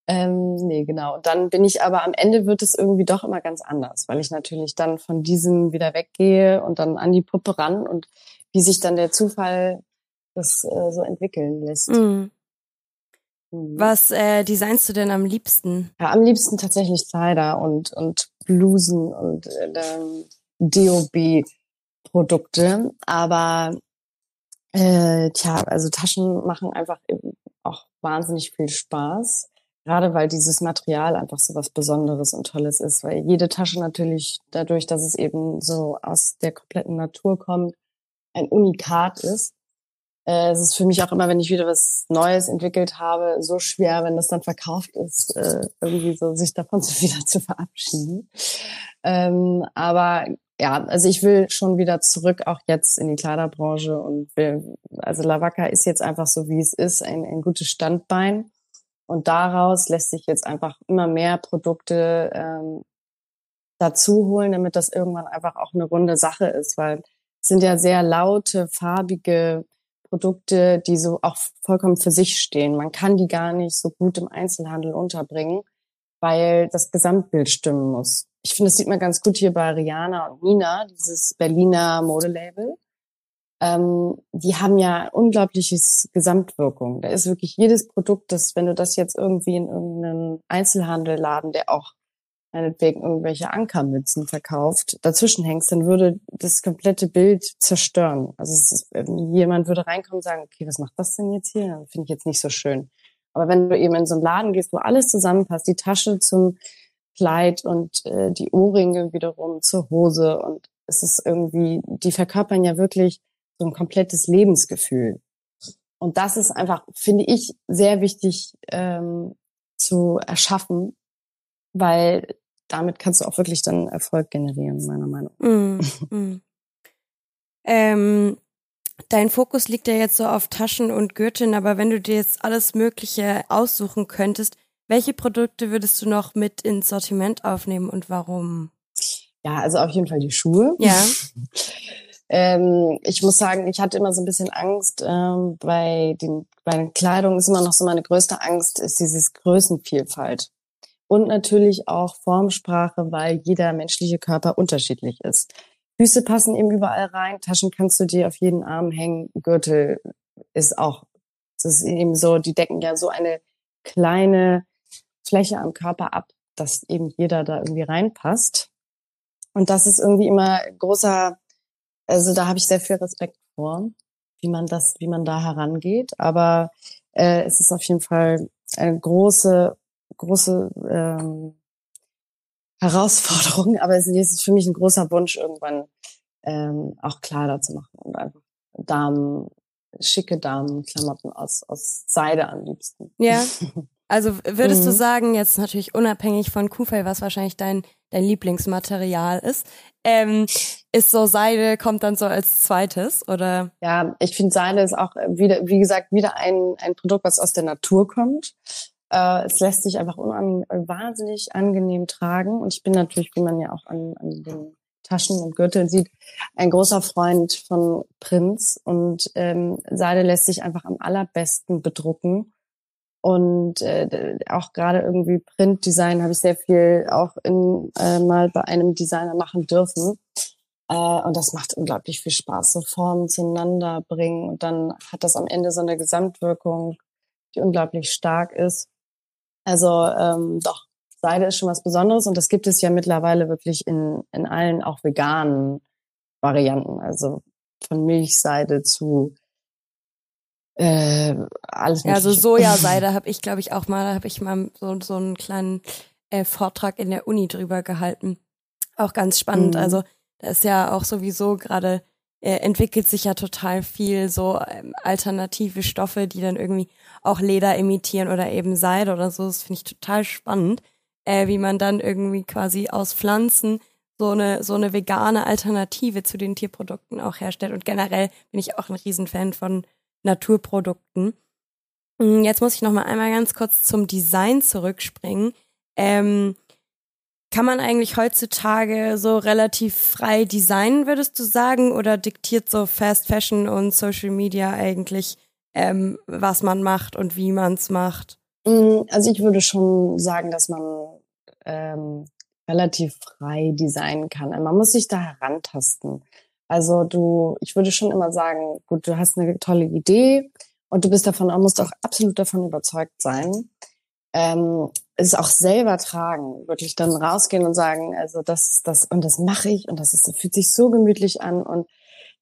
Ähm, nee, genau. Und dann bin ich aber am Ende wird es irgendwie doch immer ganz anders, weil ich natürlich dann von diesem wieder weggehe und dann an die Puppe ran und wie sich dann der Zufall das äh, so entwickeln lässt. Mhm. mhm. Was äh, designst du denn am liebsten? Ja, am liebsten tatsächlich Kleider und, und Blusen und äh, DOB-Produkte. Aber äh, tja, also Taschen machen einfach auch wahnsinnig viel Spaß. Gerade weil dieses Material einfach so was Besonderes und Tolles ist, weil jede Tasche natürlich dadurch, dass es eben so aus der kompletten Natur kommt, ein Unikat ist. Äh, es ist für mich auch immer, wenn ich wieder was Neues entwickelt habe, so schwer, wenn das dann verkauft ist, äh, irgendwie so sich davon so wieder zu verabschieden. Ähm, aber ja, also ich will schon wieder zurück, auch jetzt in die Kleiderbranche und will, also Lavacca ist jetzt einfach so, wie es ist, ein, ein gutes Standbein. Und daraus lässt sich jetzt einfach immer mehr Produkte ähm, dazu holen, damit das irgendwann einfach auch eine runde Sache ist, weil es sind ja sehr laute, farbige Produkte, die so auch vollkommen für sich stehen. Man kann die gar nicht so gut im Einzelhandel unterbringen, weil das Gesamtbild stimmen muss. Ich finde, das sieht man ganz gut hier bei Rihanna und Nina, dieses Berliner Modelabel ähm, die haben ja unglaubliches Gesamtwirkung. Da ist wirklich jedes Produkt, das, wenn du das jetzt irgendwie in irgendeinen Einzelhandelladen, der auch meinetwegen irgendwelche Ankermützen verkauft, dazwischen hängst, dann würde das komplette Bild zerstören. Also ist, jemand würde reinkommen und sagen, okay, was macht das denn jetzt hier? Finde ich jetzt nicht so schön. Aber wenn du eben in so einen Laden gehst, wo alles zusammenpasst, die Tasche zum Kleid und äh, die Ohrringe wiederum zur Hose und es ist irgendwie, die verkörpern ja wirklich so ein komplettes Lebensgefühl. Und das ist einfach, finde ich, sehr wichtig ähm, zu erschaffen, weil damit kannst du auch wirklich dann Erfolg generieren, meiner Meinung nach. Mm, mm. Ähm, dein Fokus liegt ja jetzt so auf Taschen und Gürteln, aber wenn du dir jetzt alles Mögliche aussuchen könntest, welche Produkte würdest du noch mit ins Sortiment aufnehmen und warum? Ja, also auf jeden Fall die Schuhe. Ja. Ähm, ich muss sagen, ich hatte immer so ein bisschen Angst ähm, bei den bei den Kleidung ist immer noch so meine größte Angst ist dieses Größenvielfalt und natürlich auch Formsprache, weil jeder menschliche Körper unterschiedlich ist. Füße passen eben überall rein, Taschen kannst du dir auf jeden Arm hängen, Gürtel ist auch, das ist eben so, die decken ja so eine kleine Fläche am Körper ab, dass eben jeder da irgendwie reinpasst. Und das ist irgendwie immer großer also da habe ich sehr viel Respekt vor, wie man das, wie man da herangeht. Aber äh, es ist auf jeden Fall eine große, große ähm, Herausforderung. Aber es ist für mich ein großer Wunsch, irgendwann ähm, auch Kleider zu machen und einfach Damen, schicke Damenklamotten aus, aus Seide am liebsten. Ja. Also würdest mhm. du sagen, jetzt natürlich unabhängig von Kufel, was wahrscheinlich dein, dein Lieblingsmaterial ist, ähm, ist so Seide, kommt dann so als zweites, oder? Ja, ich finde Seide ist auch wieder, wie gesagt, wieder ein, ein Produkt, was aus der Natur kommt. Äh, es lässt sich einfach unan wahnsinnig angenehm tragen. Und ich bin natürlich, wie man ja auch an, an den Taschen und Gürteln sieht, ein großer Freund von Prinz. Und ähm, Seide lässt sich einfach am allerbesten bedrucken Und äh, auch gerade irgendwie Printdesign habe ich sehr viel auch in, äh, mal bei einem Designer machen dürfen. Äh, und das macht unglaublich viel Spaß, so Formen zueinander bringen. Und dann hat das am Ende so eine Gesamtwirkung, die unglaublich stark ist. Also ähm, doch, Seide ist schon was Besonderes und das gibt es ja mittlerweile wirklich in, in allen auch veganen Varianten. Also von Milchseide zu äh, alles Ja, also Sojaseide habe ich, glaube ich, auch mal, da habe ich mal so, so einen kleinen äh, Vortrag in der Uni drüber gehalten. Auch ganz spannend. Mhm. Also da ist ja auch sowieso gerade äh, entwickelt sich ja total viel so ähm, alternative Stoffe, die dann irgendwie auch Leder imitieren oder eben Seide oder so. Das finde ich total spannend, äh, wie man dann irgendwie quasi aus Pflanzen so eine so eine vegane Alternative zu den Tierprodukten auch herstellt. Und generell bin ich auch ein Riesenfan von Naturprodukten. Hm, jetzt muss ich noch mal einmal ganz kurz zum Design zurückspringen. Ähm, kann man eigentlich heutzutage so relativ frei designen, würdest du sagen, oder diktiert so Fast Fashion und Social Media eigentlich, ähm, was man macht und wie man es macht? Hm, also ich würde schon sagen, dass man ähm, relativ frei designen kann. Man muss sich da herantasten. Also du, ich würde schon immer sagen, gut, du hast eine tolle Idee und du bist davon, musst auch absolut davon überzeugt sein. Ähm, es auch selber tragen, wirklich dann rausgehen und sagen, also das, das und das mache ich und das ist, fühlt sich so gemütlich an und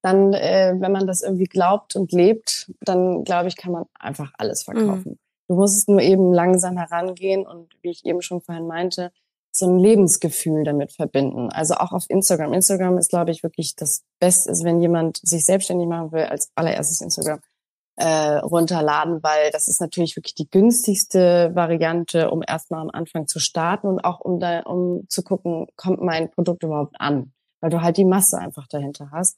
dann, äh, wenn man das irgendwie glaubt und lebt, dann glaube ich, kann man einfach alles verkaufen. Mhm. Du musst nur eben langsam herangehen und wie ich eben schon vorhin meinte, so ein Lebensgefühl damit verbinden. Also auch auf Instagram. Instagram ist, glaube ich, wirklich das Beste, ist, wenn jemand sich selbstständig machen will, als allererstes Instagram äh, runterladen, weil das ist natürlich wirklich die günstigste Variante, um erstmal am Anfang zu starten und auch um da, um zu gucken, kommt mein Produkt überhaupt an, weil du halt die Masse einfach dahinter hast.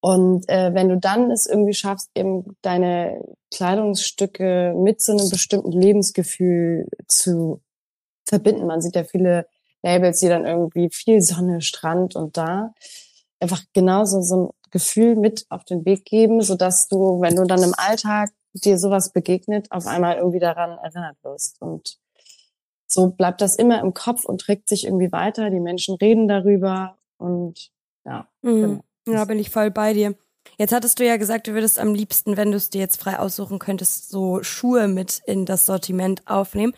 Und äh, wenn du dann es irgendwie schaffst, eben deine Kleidungsstücke mit so einem bestimmten Lebensgefühl zu verbinden. Man sieht ja viele Labels, die dann irgendwie viel Sonne, Strand und da einfach genauso so ein Gefühl mit auf den Weg geben, so dass du, wenn du dann im Alltag dir sowas begegnet, auf einmal irgendwie daran erinnert wirst. Und so bleibt das immer im Kopf und trägt sich irgendwie weiter. Die Menschen reden darüber und ja. Mhm. Genau. Ja, bin ich voll bei dir. Jetzt hattest du ja gesagt, du würdest am liebsten, wenn du es dir jetzt frei aussuchen könntest, so Schuhe mit in das Sortiment aufnehmen.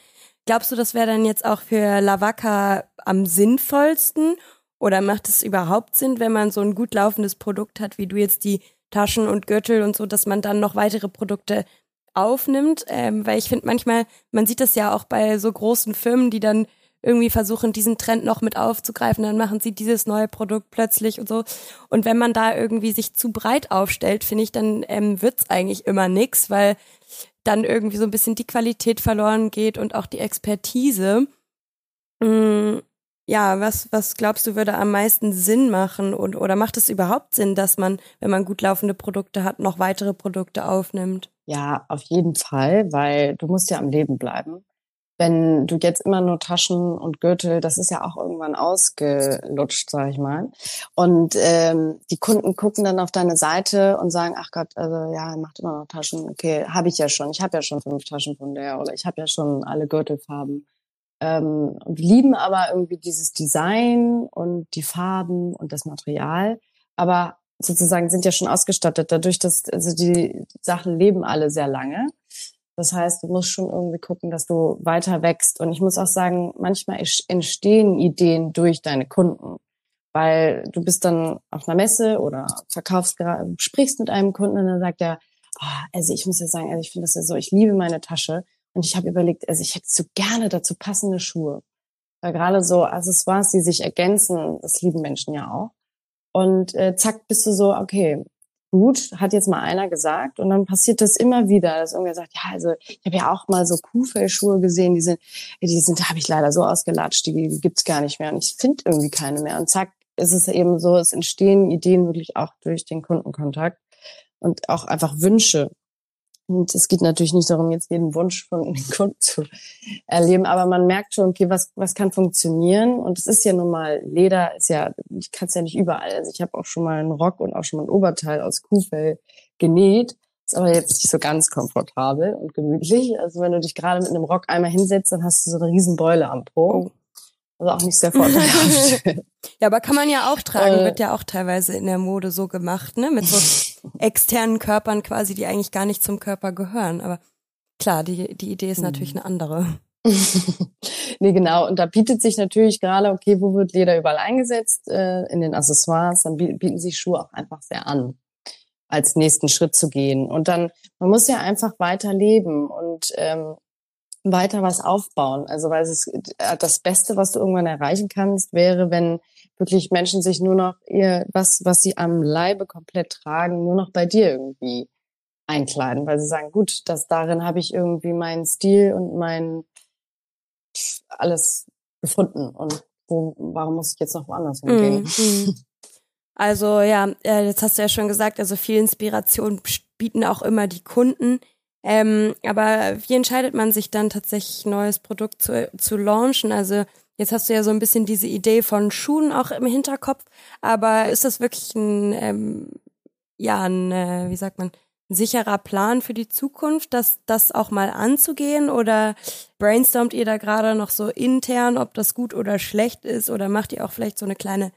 Glaubst du, das wäre dann jetzt auch für Lavaka am sinnvollsten? Oder macht es überhaupt Sinn, wenn man so ein gut laufendes Produkt hat, wie du jetzt die Taschen und Gürtel und so, dass man dann noch weitere Produkte aufnimmt? Ähm, weil ich finde manchmal, man sieht das ja auch bei so großen Firmen, die dann irgendwie versuchen, diesen Trend noch mit aufzugreifen, dann machen sie dieses neue Produkt plötzlich und so. Und wenn man da irgendwie sich zu breit aufstellt, finde ich, dann ähm, wird's eigentlich immer nix, weil dann irgendwie so ein bisschen die Qualität verloren geht und auch die Expertise. Mm, ja, was, was glaubst du, würde am meisten Sinn machen und oder macht es überhaupt Sinn, dass man, wenn man gut laufende Produkte hat, noch weitere Produkte aufnimmt? Ja, auf jeden Fall, weil du musst ja am Leben bleiben wenn du jetzt immer nur Taschen und Gürtel, das ist ja auch irgendwann ausgelutscht, sag ich mal. Und ähm, die Kunden gucken dann auf deine Seite und sagen, ach Gott, also ja, er macht immer noch Taschen. Okay, habe ich ja schon. Ich habe ja schon fünf Taschen von der oder ich habe ja schon alle Gürtelfarben. Ähm, und lieben aber irgendwie dieses Design und die Farben und das Material, aber sozusagen sind ja schon ausgestattet, dadurch, dass also die Sachen leben alle sehr lange. Das heißt, du musst schon irgendwie gucken, dass du weiter wächst. Und ich muss auch sagen, manchmal entstehen Ideen durch deine Kunden. Weil du bist dann auf einer Messe oder verkaufst gerade, sprichst mit einem Kunden und dann sagt er, oh, also ich muss ja sagen, also ich finde das ja so, ich liebe meine Tasche. Und ich habe überlegt, also ich hätte so gerne dazu passende Schuhe. Weil gerade so Accessoires, die sich ergänzen, das lieben Menschen ja auch. Und äh, zack, bist du so, okay, gut, hat jetzt mal einer gesagt. Und dann passiert das immer wieder, dass irgendwer sagt, ja, also ich habe ja auch mal so Kuhfellschuhe gesehen, die sind, die sind, habe ich leider so ausgelatscht, die, die gibt's gar nicht mehr. Und ich finde irgendwie keine mehr. Und zack, ist es eben so, es entstehen Ideen wirklich auch durch den Kundenkontakt und auch einfach Wünsche und es geht natürlich nicht darum, jetzt jeden Wunsch von den Kunden zu erleben, aber man merkt schon, okay, was, was kann funktionieren? Und es ist ja nun mal, Leder ist ja, ich kann es ja nicht überall. Also ich habe auch schon mal einen Rock und auch schon mal ein Oberteil aus Kuhfell genäht. Ist aber jetzt nicht so ganz komfortabel und gemütlich. Also wenn du dich gerade mit einem Rock einmal hinsetzt, dann hast du so eine riesen Beule am Po. Also auch nicht sehr vorteilhaft. ja, aber kann man ja auch tragen, äh, wird ja auch teilweise in der Mode so gemacht, ne? Mit so externen Körpern quasi, die eigentlich gar nicht zum Körper gehören. Aber klar, die, die Idee ist natürlich hm. eine andere. nee, genau. Und da bietet sich natürlich gerade, okay, wo wird Leder überall eingesetzt? Äh, in den Accessoires, dann bieten sich Schuhe auch einfach sehr an, als nächsten Schritt zu gehen. Und dann, man muss ja einfach weiter leben und ähm, weiter was aufbauen. Also weil es äh, das Beste, was du irgendwann erreichen kannst, wäre, wenn wirklich Menschen sich nur noch ihr, was, was sie am Leibe komplett tragen, nur noch bei dir irgendwie einkleiden, weil sie sagen, gut, das darin habe ich irgendwie meinen Stil und mein alles gefunden und wo, warum muss ich jetzt noch woanders hingehen? Mm, Also ja, äh, jetzt hast du ja schon gesagt, also viel Inspiration bieten auch immer die Kunden. Ähm, aber wie entscheidet man sich dann tatsächlich, neues Produkt zu, zu launchen? Also jetzt hast du ja so ein bisschen diese Idee von Schuhen auch im Hinterkopf, aber ist das wirklich ein, ähm, ja, ein, äh, wie sagt man, ein sicherer Plan für die Zukunft, das, das auch mal anzugehen? Oder brainstormt ihr da gerade noch so intern, ob das gut oder schlecht ist? Oder macht ihr auch vielleicht so eine kleine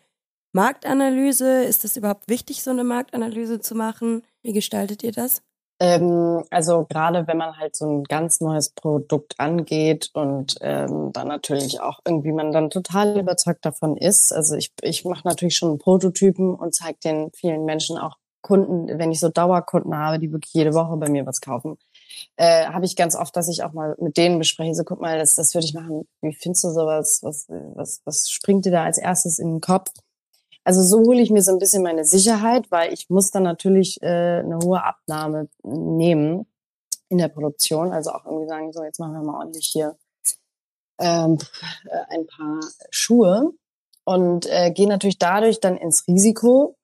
Marktanalyse? Ist das überhaupt wichtig, so eine Marktanalyse zu machen? Wie gestaltet ihr das? Ähm, also gerade wenn man halt so ein ganz neues Produkt angeht und ähm, dann natürlich auch irgendwie man dann total überzeugt davon ist. Also ich, ich mache natürlich schon Prototypen und zeige den vielen Menschen auch Kunden, wenn ich so Dauerkunden habe, die wirklich jede Woche bei mir was kaufen, äh, habe ich ganz oft, dass ich auch mal mit denen bespreche, so guck mal, das, das würde ich machen. Wie findest du sowas? Was, was, was springt dir da als erstes in den Kopf? Also so hole ich mir so ein bisschen meine Sicherheit, weil ich muss dann natürlich äh, eine hohe Abnahme nehmen in der Produktion. Also auch irgendwie sagen, so jetzt machen wir mal ordentlich hier ähm, äh, ein paar Schuhe und äh, gehe natürlich dadurch dann ins Risiko,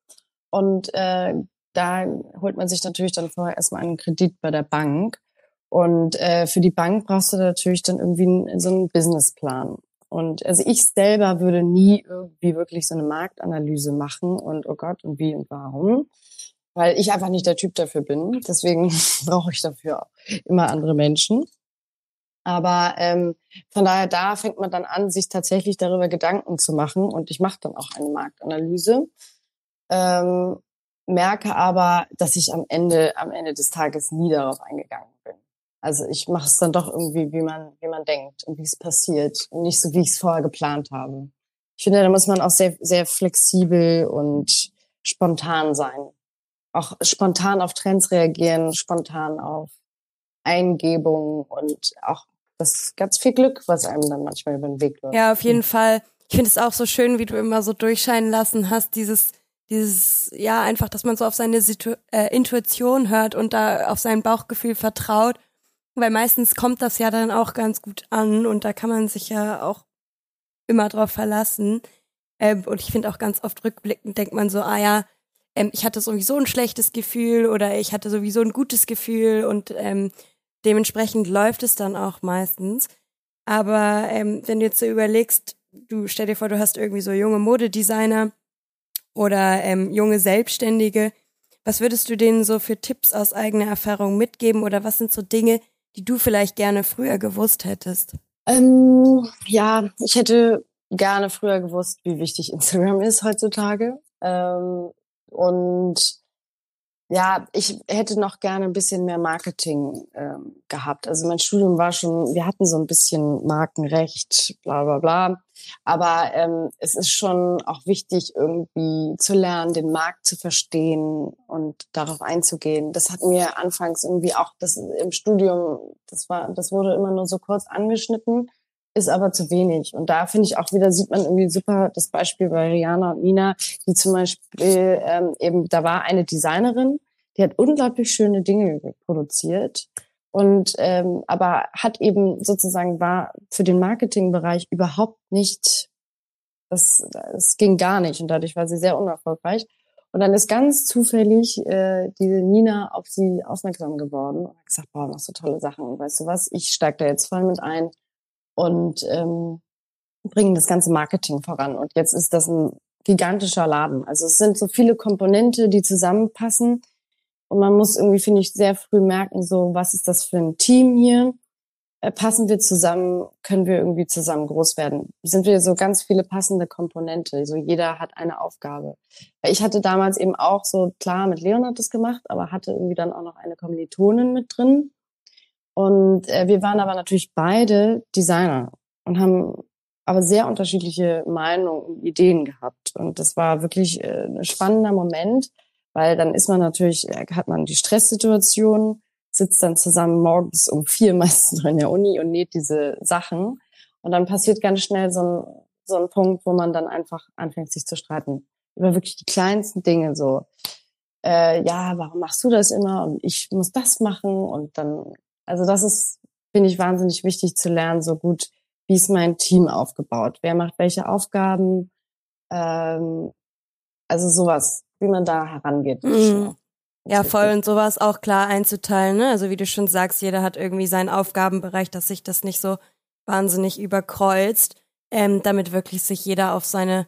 und äh, da holt man sich natürlich dann vorher erstmal einen Kredit bei der Bank. Und äh, für die Bank brauchst du natürlich dann irgendwie so einen Businessplan. Und also ich selber würde nie irgendwie wirklich so eine Marktanalyse machen und oh Gott und wie und warum, weil ich einfach nicht der Typ dafür bin. Deswegen brauche ich dafür immer andere Menschen. Aber ähm, von daher, da fängt man dann an, sich tatsächlich darüber Gedanken zu machen. Und ich mache dann auch eine Marktanalyse ähm, merke aber, dass ich am Ende, am Ende des Tages nie darauf eingegangen bin. Also ich mache es dann doch irgendwie, wie man, wie man denkt und wie es passiert und nicht so, wie ich es vorher geplant habe. Ich finde, da muss man auch sehr, sehr flexibel und spontan sein. Auch spontan auf Trends reagieren, spontan auf Eingebungen und auch das ganz viel Glück, was einem dann manchmal über den Weg läuft. Ja, auf jeden Fall. Ich finde es auch so schön, wie du immer so durchscheinen lassen hast, dieses dieses, ja, einfach, dass man so auf seine Situ äh, Intuition hört und da auf sein Bauchgefühl vertraut. Weil meistens kommt das ja dann auch ganz gut an und da kann man sich ja auch immer drauf verlassen. Ähm, und ich finde auch ganz oft rückblickend denkt man so, ah ja, ähm, ich hatte sowieso ein schlechtes Gefühl oder ich hatte sowieso ein gutes Gefühl und ähm, dementsprechend läuft es dann auch meistens. Aber ähm, wenn du jetzt so überlegst, du stell dir vor, du hast irgendwie so junge Modedesigner, oder ähm, junge Selbstständige. Was würdest du denen so für Tipps aus eigener Erfahrung mitgeben oder was sind so Dinge, die du vielleicht gerne früher gewusst hättest? Ähm, ja, ich hätte gerne früher gewusst, wie wichtig Instagram ist heutzutage. Ähm, und ja, ich hätte noch gerne ein bisschen mehr Marketing ähm, gehabt. Also mein Studium war schon, wir hatten so ein bisschen Markenrecht, bla bla bla. Aber ähm, es ist schon auch wichtig, irgendwie zu lernen, den Markt zu verstehen und darauf einzugehen. Das hat mir anfangs irgendwie auch das im Studium, das war, das wurde immer nur so kurz angeschnitten, ist aber zu wenig. Und da finde ich auch wieder, sieht man irgendwie super das Beispiel bei Rihanna und Nina, die zum Beispiel ähm, eben, da war eine Designerin, die hat unglaublich schöne Dinge produziert und ähm, aber hat eben sozusagen war für den Marketingbereich überhaupt nicht, das, das ging gar nicht und dadurch war sie sehr unerfolgreich. Und dann ist ganz zufällig äh, diese Nina auf sie aufmerksam geworden und hat gesagt, boah, machst so tolle Sachen. Und weißt du was, ich steig da jetzt voll mit ein und ähm, bringen das ganze Marketing voran. Und jetzt ist das ein gigantischer Laden. Also es sind so viele Komponente, die zusammenpassen. Und man muss irgendwie, finde ich, sehr früh merken, so, was ist das für ein Team hier? Äh, passen wir zusammen? Können wir irgendwie zusammen groß werden? Sind wir so ganz viele passende Komponente? So jeder hat eine Aufgabe. Ich hatte damals eben auch so, klar, mit Leonard das gemacht, aber hatte irgendwie dann auch noch eine Kommilitonin mit drin. Und äh, wir waren aber natürlich beide Designer und haben aber sehr unterschiedliche Meinungen und Ideen gehabt. Und das war wirklich äh, ein spannender Moment, weil dann ist man natürlich, äh, hat man die Stresssituation, sitzt dann zusammen morgens um vier meistens noch in der Uni und näht diese Sachen. Und dann passiert ganz schnell so ein, so ein Punkt, wo man dann einfach anfängt, sich zu streiten. Über wirklich die kleinsten Dinge so. Äh, ja, warum machst du das immer? Und ich muss das machen. Und dann, also das ist, finde ich, wahnsinnig wichtig zu lernen, so gut, wie ist mein Team aufgebaut? Wer macht welche Aufgaben? Ähm, also sowas, wie man da herangeht. Mhm. Ja, voll und sowas auch klar einzuteilen. Ne? Also wie du schon sagst, jeder hat irgendwie seinen Aufgabenbereich, dass sich das nicht so wahnsinnig überkreuzt, ähm, damit wirklich sich jeder auf seine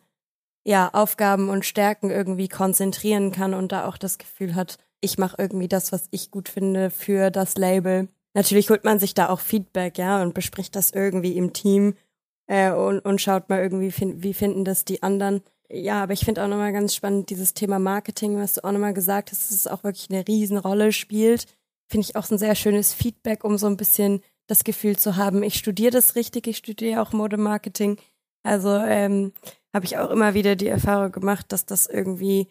ja, Aufgaben und Stärken irgendwie konzentrieren kann und da auch das Gefühl hat, ich mache irgendwie das, was ich gut finde für das Label. Natürlich holt man sich da auch Feedback, ja, und bespricht das irgendwie im Team äh, und, und schaut mal irgendwie, wie finden das die anderen. Ja, aber ich finde auch nochmal ganz spannend dieses Thema Marketing, was du auch nochmal gesagt hast, dass es auch wirklich eine Riesenrolle spielt. Finde ich auch ein sehr schönes Feedback, um so ein bisschen das Gefühl zu haben, ich studiere das richtig, ich studiere auch Modemarketing. Also ähm, habe ich auch immer wieder die Erfahrung gemacht, dass das irgendwie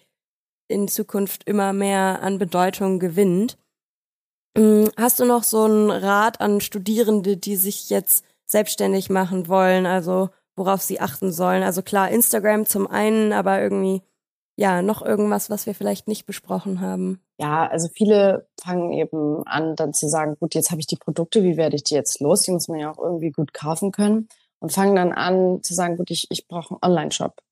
in Zukunft immer mehr an Bedeutung gewinnt. Mm, hast du noch so einen Rat an Studierende, die sich jetzt selbstständig machen wollen, also worauf sie achten sollen? Also klar, Instagram zum einen, aber irgendwie, ja, noch irgendwas, was wir vielleicht nicht besprochen haben. Ja, also viele fangen eben an, dann zu sagen, gut, jetzt habe ich die Produkte, wie werde ich die jetzt los? Die muss man ja auch irgendwie gut kaufen können. Und fangen dann an zu sagen, gut, ich, ich brauche einen Online-Shop.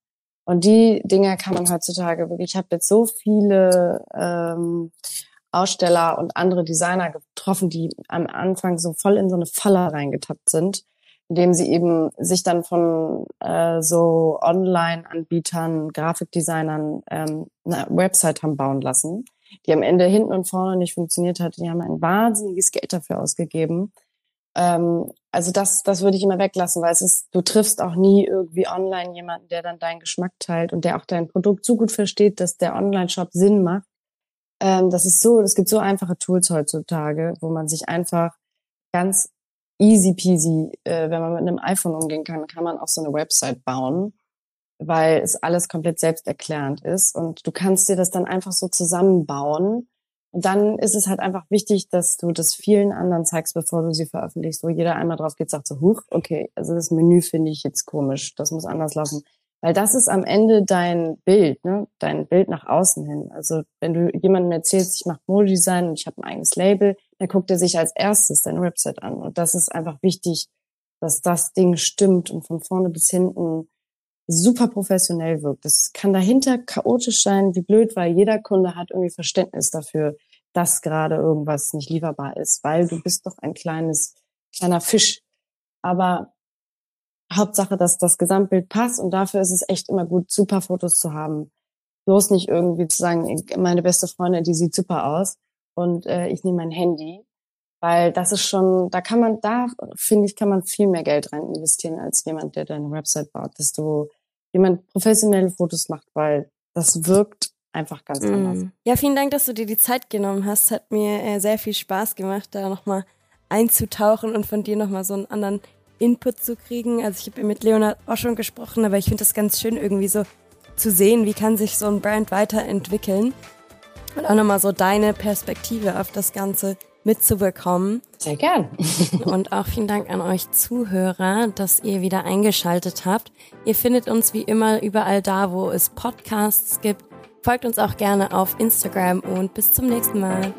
Und die Dinge kann man heutzutage wirklich, ich habe jetzt so viele ähm, Aussteller und andere Designer getroffen, die am Anfang so voll in so eine Falle reingetappt sind, indem sie eben sich dann von äh, so Online-Anbietern, Grafikdesignern ähm, eine Website haben bauen lassen, die am Ende hinten und vorne nicht funktioniert hat. Die haben ein wahnsinniges Geld dafür ausgegeben. Ähm, also das, das würde ich immer weglassen, weil es ist, du triffst auch nie irgendwie online jemanden, der dann deinen Geschmack teilt und der auch dein Produkt so gut versteht, dass der Online-Shop Sinn macht ähm, das ist so, es gibt so einfache Tools heutzutage, wo man sich einfach ganz easy peasy, äh, wenn man mit einem iPhone umgehen kann, kann man auch so eine Website bauen, weil es alles komplett selbsterklärend ist und du kannst dir das dann einfach so zusammenbauen. Und dann ist es halt einfach wichtig, dass du das vielen anderen zeigst, bevor du sie veröffentlichst, wo jeder einmal drauf geht, sagt so, huch, okay, also das Menü finde ich jetzt komisch, das muss anders laufen. Weil das ist am Ende dein Bild, ne? dein Bild nach außen hin. Also wenn du jemandem erzählst, ich mache Modedesign und ich habe ein eigenes Label, dann guckt er sich als erstes deine Website an. Und das ist einfach wichtig, dass das Ding stimmt und von vorne bis hinten super professionell wirkt. Das kann dahinter chaotisch sein, wie blöd, weil jeder Kunde hat irgendwie Verständnis dafür, dass gerade irgendwas nicht lieferbar ist, weil du bist doch ein kleines, kleiner Fisch. Aber Hauptsache, dass das Gesamtbild passt und dafür ist es echt immer gut, super Fotos zu haben. Bloß nicht irgendwie zu sagen, meine beste Freundin, die sieht super aus und äh, ich nehme mein Handy, weil das ist schon, da kann man, da finde ich, kann man viel mehr Geld rein investieren als jemand, der deine Website baut, dass du jemand professionelle Fotos macht, weil das wirkt einfach ganz mm. anders. Ja, vielen Dank, dass du dir die Zeit genommen hast. Hat mir äh, sehr viel Spaß gemacht, da nochmal einzutauchen und von dir nochmal so einen anderen Input zu kriegen. Also ich habe mit Leonard auch schon gesprochen, aber ich finde das ganz schön irgendwie so zu sehen, wie kann sich so ein Brand weiterentwickeln und auch nochmal so deine Perspektive auf das Ganze mitzubekommen. Sehr gern. und auch vielen Dank an euch Zuhörer, dass ihr wieder eingeschaltet habt. Ihr findet uns wie immer überall da, wo es Podcasts gibt. Folgt uns auch gerne auf Instagram und bis zum nächsten Mal.